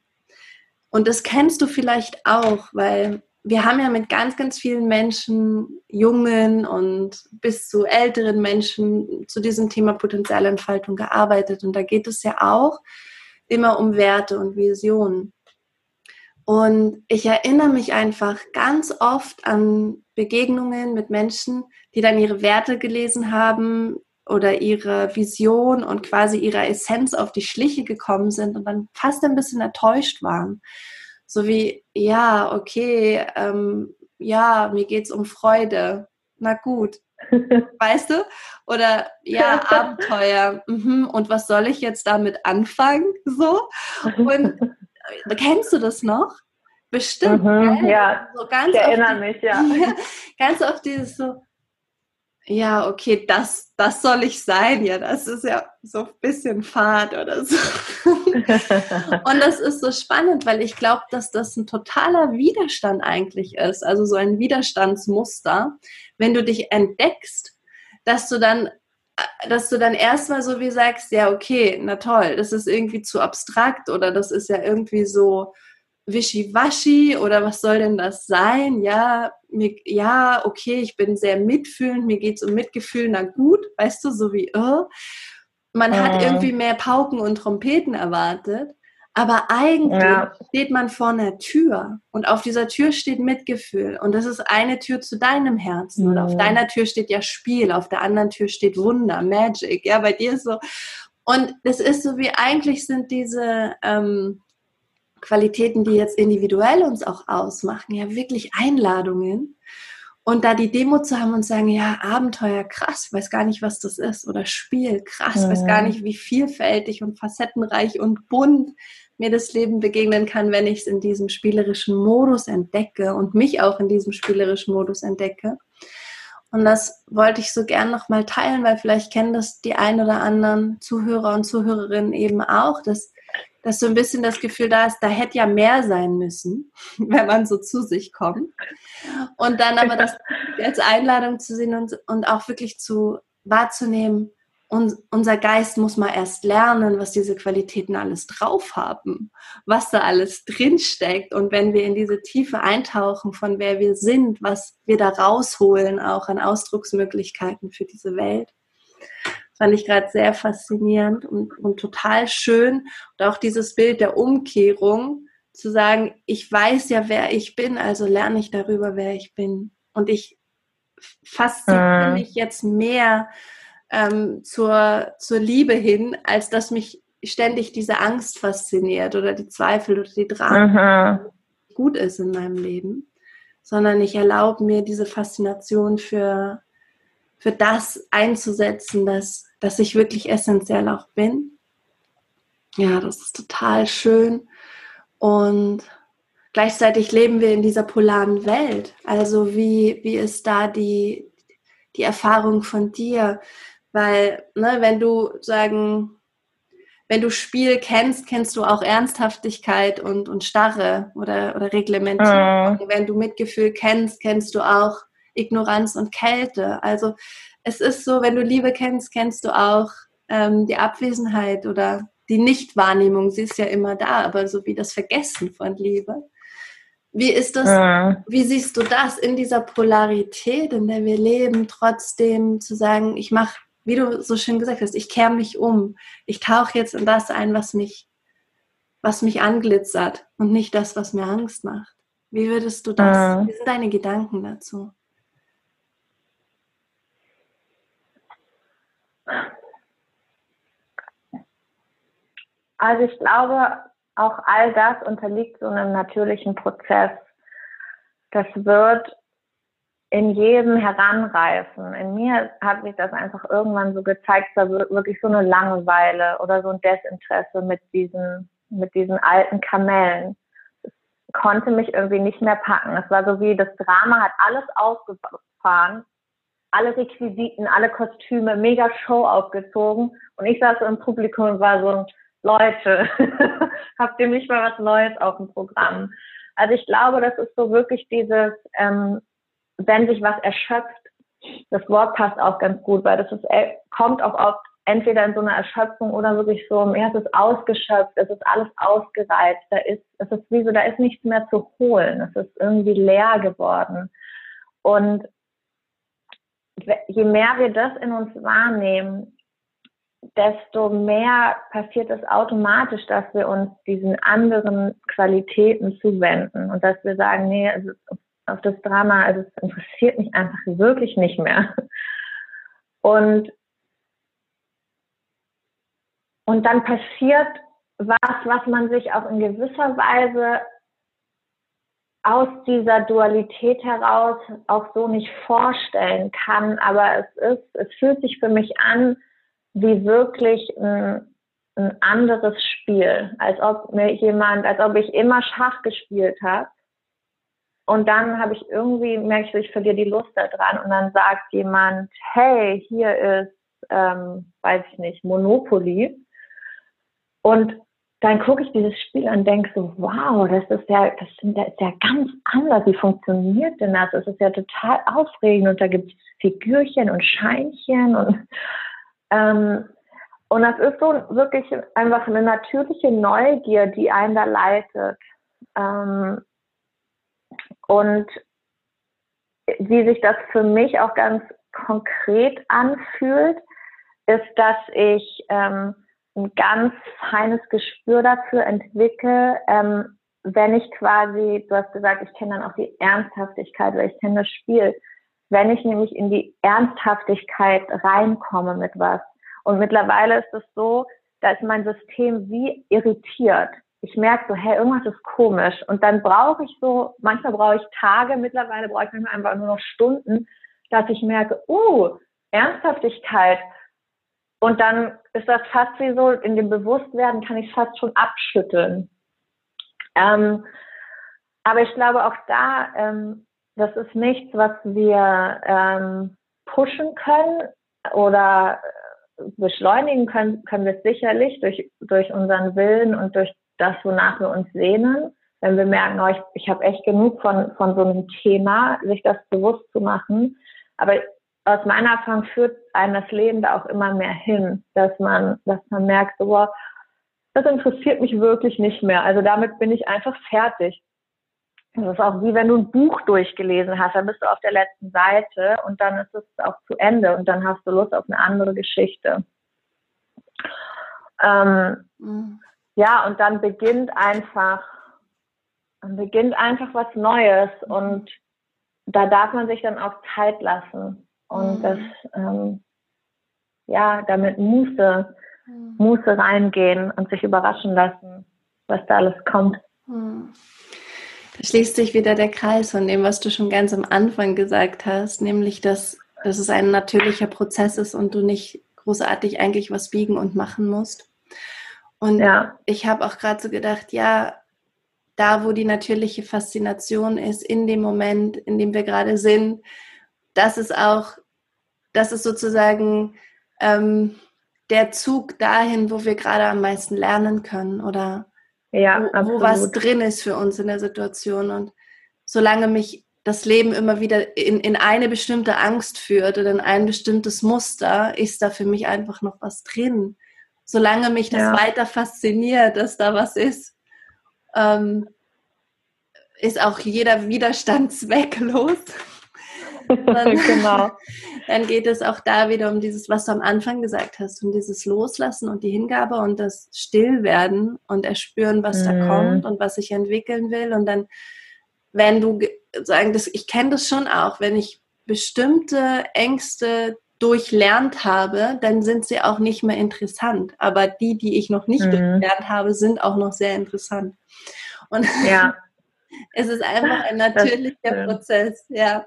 und das kennst du vielleicht auch, weil wir haben ja mit ganz, ganz vielen Menschen, jungen und bis zu älteren Menschen zu diesem Thema Potenzialentfaltung gearbeitet. Und da geht es ja auch immer um Werte und Visionen. Und ich erinnere mich einfach ganz oft an Begegnungen mit Menschen, die dann ihre Werte gelesen haben oder ihre Vision und quasi ihrer Essenz auf die Schliche gekommen sind und dann fast ein bisschen enttäuscht waren so wie, ja, okay, ähm, ja, mir geht's um Freude. Na gut. weißt du? Oder ja, Abenteuer. Mhm. Und was soll ich jetzt damit anfangen? So. Und äh, kennst du das noch? Bestimmt. Mhm, ja, so ganz ich erinnere die, mich, ja. Ganz oft dieses so, ja, okay, das, das soll ich sein, ja, das ist ja so ein bisschen Fahrt oder so. und das ist so spannend, weil ich glaube, dass das ein totaler Widerstand eigentlich ist, also so ein Widerstandsmuster, wenn du dich entdeckst, dass du dann dass du dann erstmal so wie sagst, ja, okay, na toll, das ist irgendwie zu abstrakt oder das ist ja irgendwie so, wischiwaschi oder was soll denn das sein? Ja, mir, ja, okay, ich bin sehr mitfühlend, mir geht es um Mitgefühl, na gut, weißt du, so wie, oh. man äh. hat irgendwie mehr Pauken und Trompeten erwartet, aber eigentlich ja. steht man vor einer Tür und auf dieser Tür steht Mitgefühl und das ist eine Tür zu deinem Herzen mhm. und auf deiner Tür steht ja Spiel, auf der anderen Tür steht Wunder, Magic, ja, bei dir ist so und das ist so wie eigentlich sind diese ähm, Qualitäten, die jetzt individuell uns auch ausmachen, ja wirklich Einladungen. Und da die Demo zu haben und sagen, ja, Abenteuer, krass, weiß gar nicht, was das ist. Oder Spiel, krass, weiß gar nicht, wie vielfältig und facettenreich und bunt mir das Leben begegnen kann, wenn ich es in diesem spielerischen Modus entdecke und mich auch in diesem spielerischen Modus entdecke. Und das wollte ich so gern nochmal teilen, weil vielleicht kennen das die ein oder anderen Zuhörer und Zuhörerinnen eben auch, dass dass so ein bisschen das Gefühl da ist, da hätte ja mehr sein müssen, wenn man so zu sich kommt. Und dann aber das als Einladung zu sehen und, und auch wirklich zu wahrzunehmen, und unser Geist muss mal erst lernen, was diese Qualitäten alles drauf haben, was da alles drinsteckt. Und wenn wir in diese Tiefe eintauchen, von wer wir sind, was wir da rausholen, auch an Ausdrucksmöglichkeiten für diese Welt, fand ich gerade sehr faszinierend und, und total schön. Und auch dieses Bild der Umkehrung, zu sagen, ich weiß ja, wer ich bin, also lerne ich darüber, wer ich bin. Und ich fasziniere mich jetzt mehr ähm, zur, zur Liebe hin, als dass mich ständig diese Angst fasziniert oder die Zweifel oder die Drama gut ist in meinem Leben, sondern ich erlaube mir diese Faszination für, für das einzusetzen, dass dass ich wirklich essentiell auch bin. Ja, das ist total schön. Und gleichzeitig leben wir in dieser polaren Welt. Also wie, wie ist da die, die Erfahrung von dir? Weil, ne, wenn du sagen, wenn du Spiel kennst, kennst du auch Ernsthaftigkeit und, und Starre oder, oder Reglementierung. Mhm. Wenn du Mitgefühl kennst, kennst du auch Ignoranz und Kälte. Also es ist so, wenn du Liebe kennst, kennst du auch ähm, die Abwesenheit oder die Nichtwahrnehmung, sie ist ja immer da, aber so wie das Vergessen von Liebe. Wie ist das, ja. wie siehst du das in dieser Polarität, in der wir leben, trotzdem zu sagen, ich mache, wie du so schön gesagt hast, ich kehre mich um, ich tauche jetzt in das ein, was mich, was mich anglitzert und nicht das, was mir Angst macht. Wie würdest du das, ja. wie sind deine Gedanken dazu? Also ich glaube, auch all das unterliegt so einem natürlichen Prozess. Das wird in jedem heranreifen. In mir hat sich das einfach irgendwann so gezeigt, da wirklich so eine Langeweile oder so ein Desinteresse mit diesen, mit diesen alten Kamellen. Es konnte mich irgendwie nicht mehr packen. Es war so wie das Drama hat alles ausgefahren, alle Requisiten, alle Kostüme, mega Show aufgezogen und ich saß im Publikum und war so, Leute, habt ihr nicht mal was Neues auf dem Programm? Also ich glaube, das ist so wirklich dieses, ähm, wenn sich was erschöpft, das Wort passt auch ganz gut, weil das ist, äh, kommt auch oft entweder in so einer Erschöpfung oder wirklich so, ja, es ist ausgeschöpft, es ist alles ausgereizt, da ist, es ist wie so, da ist nichts mehr zu holen, es ist irgendwie leer geworden. Und je mehr wir das in uns wahrnehmen, desto mehr passiert es automatisch, dass wir uns diesen anderen Qualitäten zuwenden und dass wir sagen, nee, auf das Drama, also es interessiert mich einfach wirklich nicht mehr. Und, und dann passiert was, was man sich auch in gewisser Weise aus dieser Dualität heraus auch so nicht vorstellen kann, aber es ist, es fühlt sich für mich an, wie wirklich ein, ein anderes Spiel, als ob mir jemand, als ob ich immer Schach gespielt habe. Und dann habe ich irgendwie, merke ich, ich verliere die Lust daran und dann sagt jemand, hey, hier ist, ähm, weiß ich nicht, Monopoly. Und dann gucke ich dieses Spiel an und denke so, wow, das ist ja, das, ist ja ganz anders. Wie funktioniert denn das? Es ist ja total aufregend und da gibt es Figürchen und Scheinchen und, ähm, und das ist so wirklich einfach eine natürliche Neugier, die einen da leitet. Ähm, und wie sich das für mich auch ganz konkret anfühlt, ist, dass ich ähm, ein ganz feines Gespür dafür entwickle, ähm, wenn ich quasi, du hast gesagt, ich kenne dann auch die Ernsthaftigkeit, weil ich kenne das Spiel, wenn ich nämlich in die Ernsthaftigkeit reinkomme mit was. Und mittlerweile ist es so, da ist mein System wie irritiert. Ich merke so, hey, irgendwas ist komisch. Und dann brauche ich so, manchmal brauche ich Tage, mittlerweile brauche ich manchmal einfach nur noch Stunden, dass ich merke, uh, Ernsthaftigkeit, und dann ist das fast wie so, in dem Bewusstwerden kann ich es fast schon abschütteln. Ähm, aber ich glaube auch da, ähm, das ist nichts, was wir ähm, pushen können oder beschleunigen können, können wir es sicherlich durch, durch unseren Willen und durch das, wonach wir uns sehnen. Wenn wir merken, oh, ich, ich habe echt genug von, von so einem Thema, sich das bewusst zu machen. Aber aus meiner Erfahrung führt einem das Leben da auch immer mehr hin, dass man, dass man merkt, so, boah, das interessiert mich wirklich nicht mehr. Also damit bin ich einfach fertig. Das ist auch wie wenn du ein Buch durchgelesen hast, dann bist du auf der letzten Seite und dann ist es auch zu Ende und dann hast du Lust auf eine andere Geschichte. Ähm, mhm. Ja, und dann beginnt einfach, dann beginnt einfach was Neues und da darf man sich dann auch Zeit lassen und mhm. das, ähm, ja, damit Muße, mhm. Muße reingehen und sich überraschen lassen, was da alles kommt. Mhm. Da schließt sich wieder der Kreis von dem, was du schon ganz am Anfang gesagt hast, nämlich, dass, dass es ein natürlicher Prozess ist und du nicht großartig eigentlich was biegen und machen musst. Und ja. ich habe auch gerade so gedacht, ja, da wo die natürliche Faszination ist, in dem Moment, in dem wir gerade sind, das ist auch, das ist sozusagen ähm, der Zug dahin, wo wir gerade am meisten lernen können oder ja, wo, wo, was drin ist für uns in der Situation. Und solange mich das Leben immer wieder in, in eine bestimmte Angst führt oder in ein bestimmtes Muster, ist da für mich einfach noch was drin. solange mich das ja. weiter fasziniert, dass da was ist, ähm, ist auch jeder Widerstand zwecklos. dann, genau. dann geht es auch da wieder um dieses, was du am Anfang gesagt hast, um dieses Loslassen und die Hingabe und das Stillwerden und erspüren, was mhm. da kommt und was ich entwickeln will. Und dann, wenn du sagen, das, ich kenne das schon auch, wenn ich bestimmte Ängste durchlernt habe, dann sind sie auch nicht mehr interessant. Aber die, die ich noch nicht mhm. durchlernt habe, sind auch noch sehr interessant. Und ja. es ist einfach ein natürlicher Prozess, ja.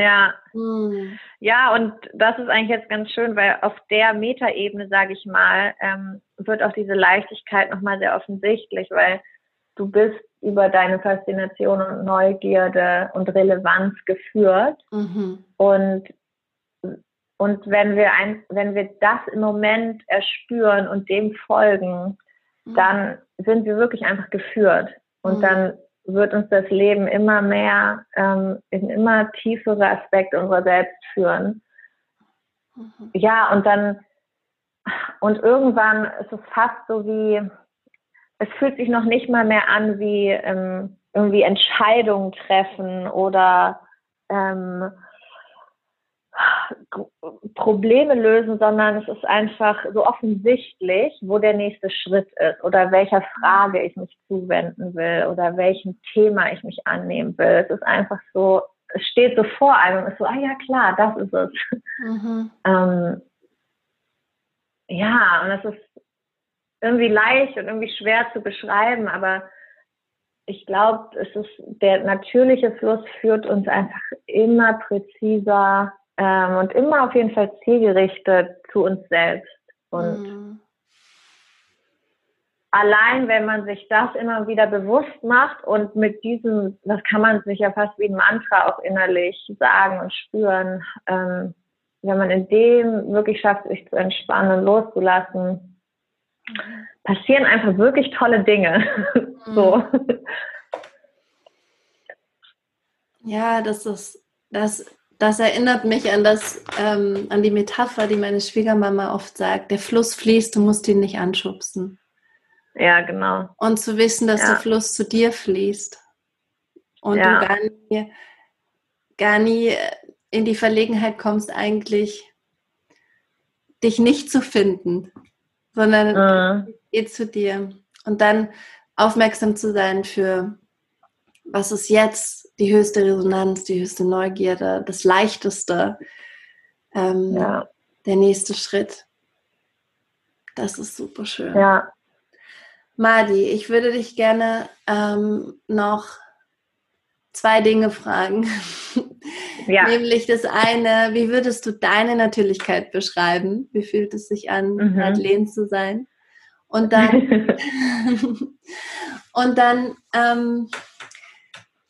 Ja. Hm. Ja, und das ist eigentlich jetzt ganz schön, weil auf der Metaebene, sage ich mal, ähm, wird auch diese Leichtigkeit nochmal sehr offensichtlich, weil du bist über deine Faszination und Neugierde und Relevanz geführt. Mhm. Und, und wenn wir ein, wenn wir das im Moment erspüren und dem folgen, mhm. dann sind wir wirklich einfach geführt. Und mhm. dann wird uns das Leben immer mehr ähm, in immer tiefere Aspekte unserer selbst führen. Mhm. Ja, und dann, und irgendwann ist es fast so wie, es fühlt sich noch nicht mal mehr an wie ähm, irgendwie Entscheidungen treffen oder ähm, Probleme lösen, sondern es ist einfach so offensichtlich, wo der nächste Schritt ist oder welcher Frage ich mich zuwenden will oder welchem Thema ich mich annehmen will. Es ist einfach so, es steht so vor einem und ist so, ah ja klar, das ist es. Mhm. ähm, ja, und es ist irgendwie leicht und irgendwie schwer zu beschreiben, aber ich glaube, es ist der natürliche Fluss führt uns einfach immer präziser ähm, und immer auf jeden Fall zielgerichtet zu uns selbst. Und mhm. allein, wenn man sich das immer wieder bewusst macht und mit diesem, das kann man sich ja fast wie ein Mantra auch innerlich sagen und spüren, ähm, wenn man in dem wirklich schafft, sich zu entspannen und loszulassen, mhm. passieren einfach wirklich tolle Dinge. Mhm. so. Ja, das ist, das das erinnert mich an das, ähm, an die Metapher, die meine Schwiegermama oft sagt: Der Fluss fließt, du musst ihn nicht anschubsen. Ja, genau. Und zu wissen, dass ja. der Fluss zu dir fließt und ja. du gar nie, gar nie in die Verlegenheit kommst, eigentlich dich nicht zu finden, sondern mhm. geht zu dir. Und dann aufmerksam zu sein für, was ist jetzt die höchste Resonanz, die höchste Neugierde, das leichteste, ähm, ja. der nächste Schritt. Das ist super schön. Ja. Madi, ich würde dich gerne ähm, noch zwei Dinge fragen. Ja. Nämlich das eine, wie würdest du deine Natürlichkeit beschreiben? Wie fühlt es sich an, mhm. Madeleine zu sein? Und dann, und dann ähm,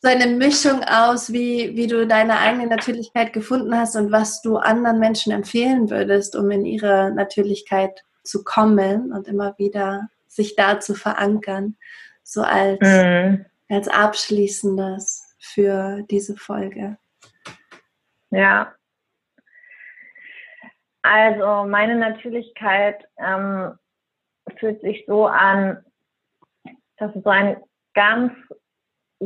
so eine Mischung aus, wie, wie du deine eigene Natürlichkeit gefunden hast und was du anderen Menschen empfehlen würdest, um in ihre Natürlichkeit zu kommen und immer wieder sich da zu verankern, so als, mhm. als abschließendes für diese Folge. Ja. Also meine Natürlichkeit ähm, fühlt sich so an, dass es so ein ganz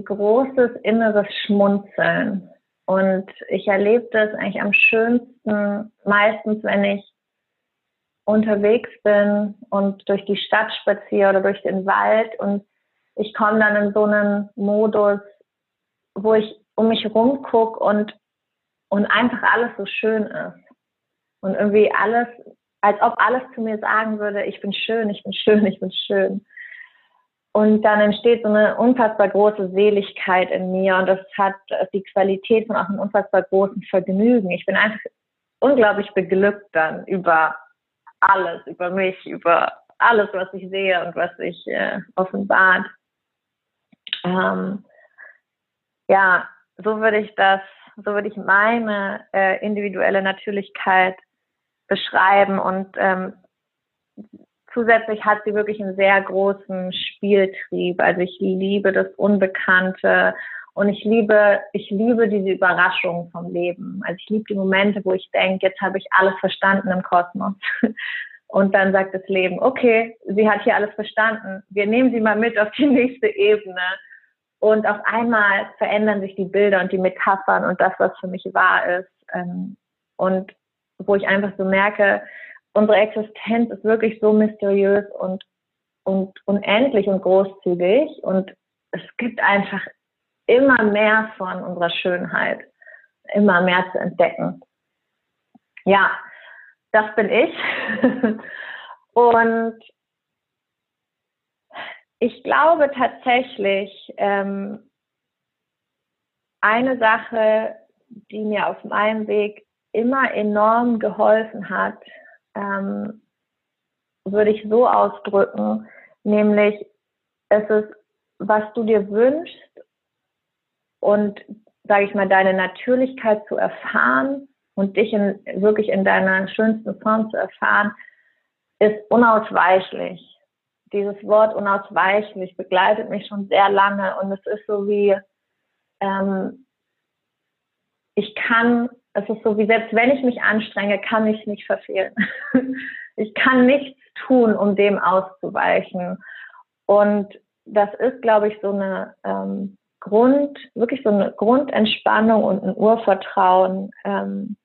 großes inneres Schmunzeln. Und ich erlebe das eigentlich am schönsten meistens, wenn ich unterwegs bin und durch die Stadt spaziere oder durch den Wald und ich komme dann in so einen Modus, wo ich um mich rum gucke und, und einfach alles so schön ist. Und irgendwie alles, als ob alles zu mir sagen würde, ich bin schön, ich bin schön, ich bin schön. Und dann entsteht so eine unfassbar große Seligkeit in mir und das hat die Qualität von auch einem unfassbar großen Vergnügen. Ich bin einfach unglaublich beglückt dann über alles, über mich, über alles, was ich sehe und was sich äh, offenbart. Ähm, ja, so würde ich das, so würde ich meine äh, individuelle Natürlichkeit beschreiben und ähm, zusätzlich hat sie wirklich einen sehr großen Spieltrieb. Also ich liebe das Unbekannte und ich liebe, ich liebe diese Überraschung vom Leben. Also ich liebe die Momente, wo ich denke, jetzt habe ich alles verstanden im Kosmos. Und dann sagt das Leben, okay, sie hat hier alles verstanden. Wir nehmen sie mal mit auf die nächste Ebene. Und auf einmal verändern sich die Bilder und die Metaphern und das, was für mich wahr ist. Ähm, und wo ich einfach so merke, unsere Existenz ist wirklich so mysteriös und, und unendlich und großzügig. Und es gibt einfach immer mehr von unserer Schönheit, immer mehr zu entdecken. Ja, das bin ich. und ich glaube tatsächlich, ähm, eine Sache, die mir auf meinem Weg immer enorm geholfen hat, ähm, würde ich so ausdrücken, nämlich es ist, was du dir wünschst und, sage ich mal, deine Natürlichkeit zu erfahren und dich in, wirklich in deiner schönsten Form zu erfahren, ist unausweichlich. Dieses Wort unausweichlich begleitet mich schon sehr lange und es ist so wie, ähm, ich kann, es ist so wie, selbst wenn ich mich anstrenge, kann ich nicht verfehlen. ich kann nichts tun, um dem auszuweichen. Und das ist, glaube ich, so eine ähm, Grund, wirklich so eine Grundentspannung und ein Urvertrauen, ähm,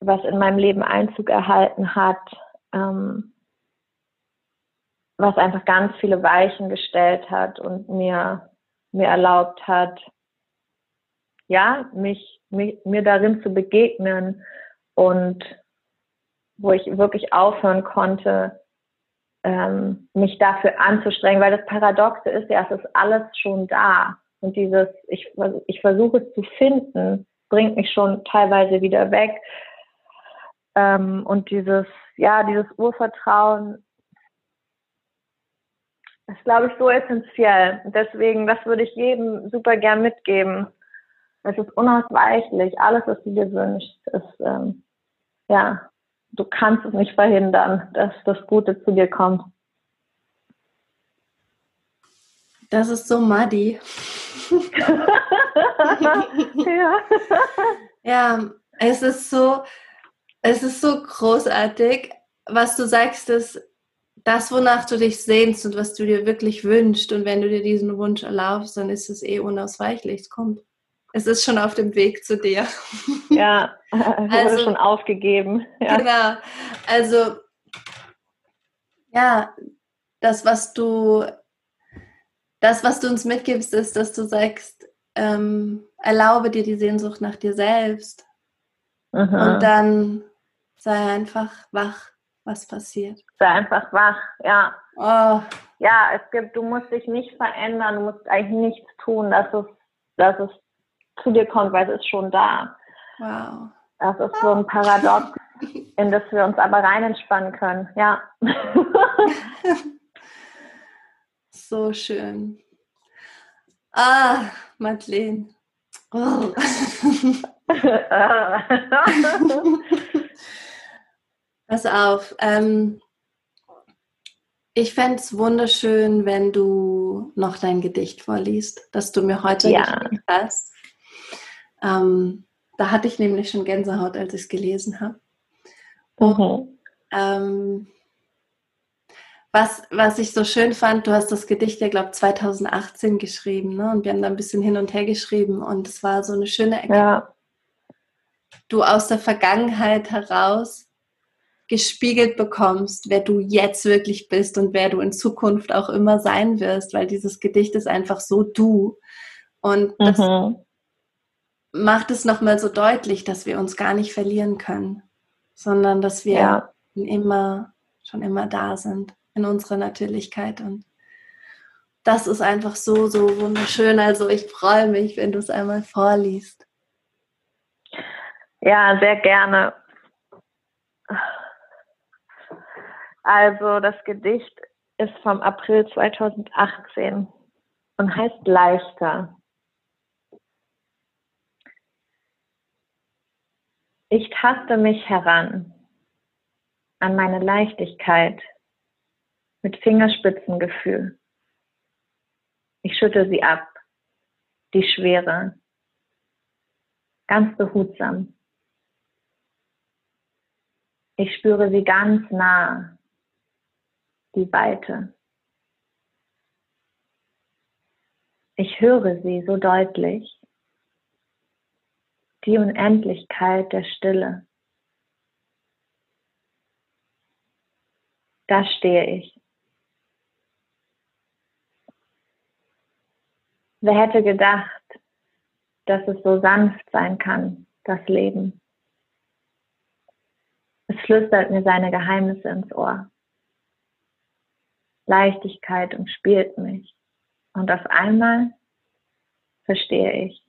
was in meinem Leben Einzug erhalten hat, ähm, was einfach ganz viele Weichen gestellt hat und mir, mir erlaubt hat, ja, mich, mich, mir darin zu begegnen und wo ich wirklich aufhören konnte, ähm, mich dafür anzustrengen, weil das Paradoxe ist ja, es ist alles schon da. Und dieses, ich, ich versuche es zu finden, bringt mich schon teilweise wieder weg. Ähm, und dieses, ja, dieses Urvertrauen ist, glaube ich, so essentiell. Deswegen, das würde ich jedem super gern mitgeben. Es ist unausweichlich. Alles, was du dir wünschst, ist, ähm, ja, du kannst es nicht verhindern, dass das Gute zu dir kommt. Das ist so muddy. ja. ja, es ist so, es ist so großartig, was du sagst, dass das, wonach du dich sehnst und was du dir wirklich wünschst und wenn du dir diesen Wunsch erlaubst, dann ist es eh unausweichlich. Es kommt es ist schon auf dem Weg zu dir. Ja, also schon aufgegeben. Ja. Genau. Also ja, das, was du, das, was du uns mitgibst, ist, dass du sagst, ähm, erlaube dir die Sehnsucht nach dir selbst. Mhm. Und dann sei einfach wach, was passiert. Sei einfach wach, ja. Oh. Ja, es gibt, du musst dich nicht verändern, du musst eigentlich nichts tun, dass es, dass es zu dir kommt, weil es ist schon da. Wow. Das ist so ein Paradox, in das wir uns aber rein entspannen können. Ja. so schön. Ah, Madeleine. Oh. Pass auf. Ähm, ich fände es wunderschön, wenn du noch dein Gedicht vorliest, das du mir heute ja. geschickt hast. Ähm, da hatte ich nämlich schon Gänsehaut, als ich es gelesen habe. Mhm. Ähm, was, was ich so schön fand, du hast das Gedicht ja, glaube ich, 2018 geschrieben, ne? Und wir haben da ein bisschen hin und her geschrieben und es war so eine schöne Erkenntnis. Ja. Du aus der Vergangenheit heraus gespiegelt bekommst, wer du jetzt wirklich bist und wer du in Zukunft auch immer sein wirst, weil dieses Gedicht ist einfach so du. Und das, mhm macht es nochmal so deutlich, dass wir uns gar nicht verlieren können, sondern dass wir ja. immer, schon immer da sind in unserer Natürlichkeit. Und das ist einfach so, so wunderschön. Also ich freue mich, wenn du es einmal vorliest. Ja, sehr gerne. Also das Gedicht ist vom April 2018 und heißt Leichter. Ich taste mich heran an meine Leichtigkeit mit Fingerspitzengefühl. Ich schüttel sie ab, die Schwere, ganz behutsam. Ich spüre sie ganz nah, die Weite. Ich höre sie so deutlich, die Unendlichkeit der Stille. Da stehe ich. Wer hätte gedacht, dass es so sanft sein kann, das Leben? Es flüstert mir seine Geheimnisse ins Ohr. Leichtigkeit umspielt mich. Und auf einmal verstehe ich,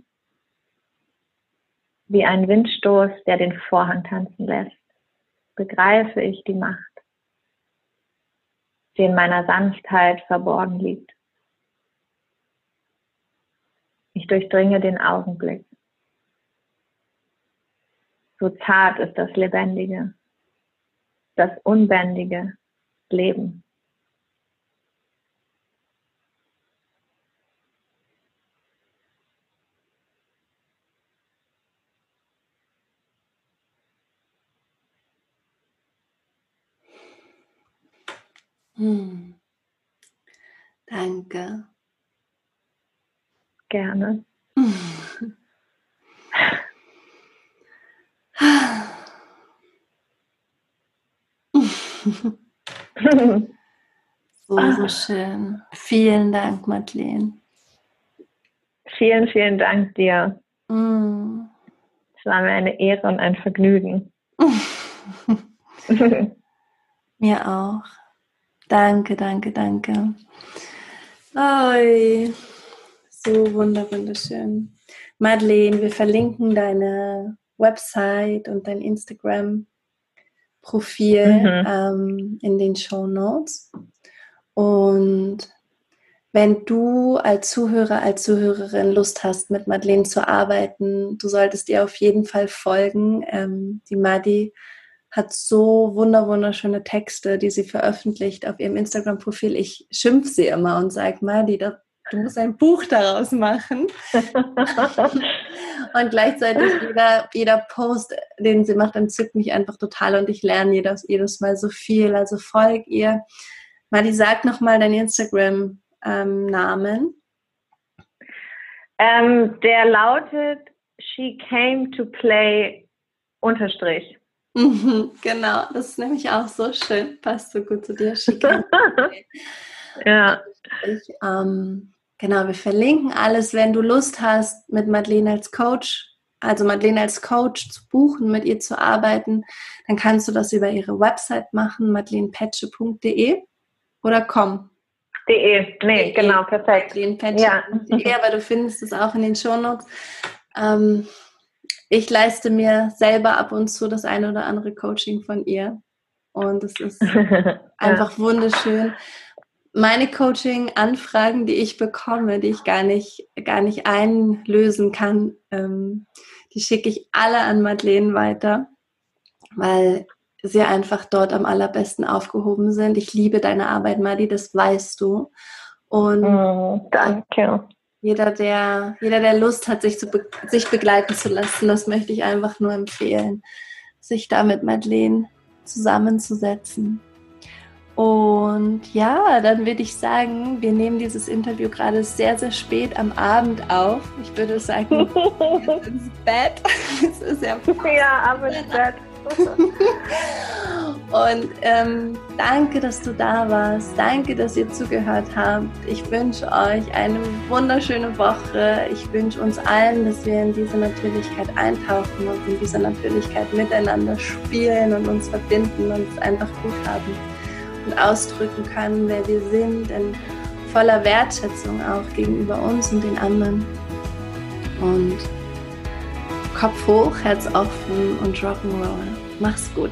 wie ein Windstoß, der den Vorhang tanzen lässt, begreife ich die Macht, die in meiner Sanftheit verborgen liegt. Ich durchdringe den Augenblick. So zart ist das Lebendige, das unbändige Leben. Hm. Danke. Gerne. so, so schön. Vielen Dank, Madeleine. Vielen, vielen Dank dir. Mm. Es war mir eine Ehre und ein Vergnügen. mir auch. Danke, danke, danke. Oi. So wunderschön. Madeleine, wir verlinken deine Website und dein Instagram-Profil mhm. ähm, in den Show Notes. Und wenn du als Zuhörer, als Zuhörerin Lust hast, mit Madeleine zu arbeiten, du solltest ihr auf jeden Fall folgen. Ähm, die Madi hat so wunderschöne Texte, die sie veröffentlicht auf ihrem Instagram-Profil. Ich schimpfe sie immer und sage, Madi, du musst ein Buch daraus machen. und gleichzeitig jeder, jeder Post, den sie macht, entzückt mich einfach total und ich lerne jedes, jedes Mal so viel. Also folg ihr. Madi, sag nochmal deinen Instagram-Namen. Ähm, der lautet She Came to Play unterstrich. Mhm, genau, das ist nämlich auch so schön. Passt so gut zu dir. Play. ja. Ich, ähm, Genau, wir verlinken alles, wenn du Lust hast, mit Madeleine als Coach, also Madeleine als Coach zu buchen, mit ihr zu arbeiten, dann kannst du das über ihre Website machen, madeleinePetsche.de oder com. De, nee, De. genau, perfekt. MadeleinePetsche.de, ja. aber du findest es auch in den Shownotes. Ähm, ich leiste mir selber ab und zu das eine oder andere Coaching von ihr. Und es ist einfach wunderschön meine Coaching-Anfragen, die ich bekomme, die ich gar nicht, gar nicht einlösen kann, ähm, die schicke ich alle an Madeleine weiter, weil sie einfach dort am allerbesten aufgehoben sind. Ich liebe deine Arbeit, Madi, das weißt du. Und oh, danke. Jeder, der, jeder, der Lust hat, sich, zu be sich begleiten zu lassen, das möchte ich einfach nur empfehlen, sich da mit Madeleine zusammenzusetzen. Und ja, dann würde ich sagen, wir nehmen dieses Interview gerade sehr, sehr spät am Abend auf. Ich würde sagen, ins Bett. es ist ja, ja ab ins Bett. Und ähm, danke, dass du da warst. Danke, dass ihr zugehört habt. Ich wünsche euch eine wunderschöne Woche. Ich wünsche uns allen, dass wir in diese Natürlichkeit eintauchen und in dieser Natürlichkeit miteinander spielen und uns verbinden und es einfach gut haben und ausdrücken können, wer wir sind, in voller Wertschätzung auch gegenüber uns und den anderen. Und Kopf hoch, Herz offen und Rock'n'Roll. Mach's gut.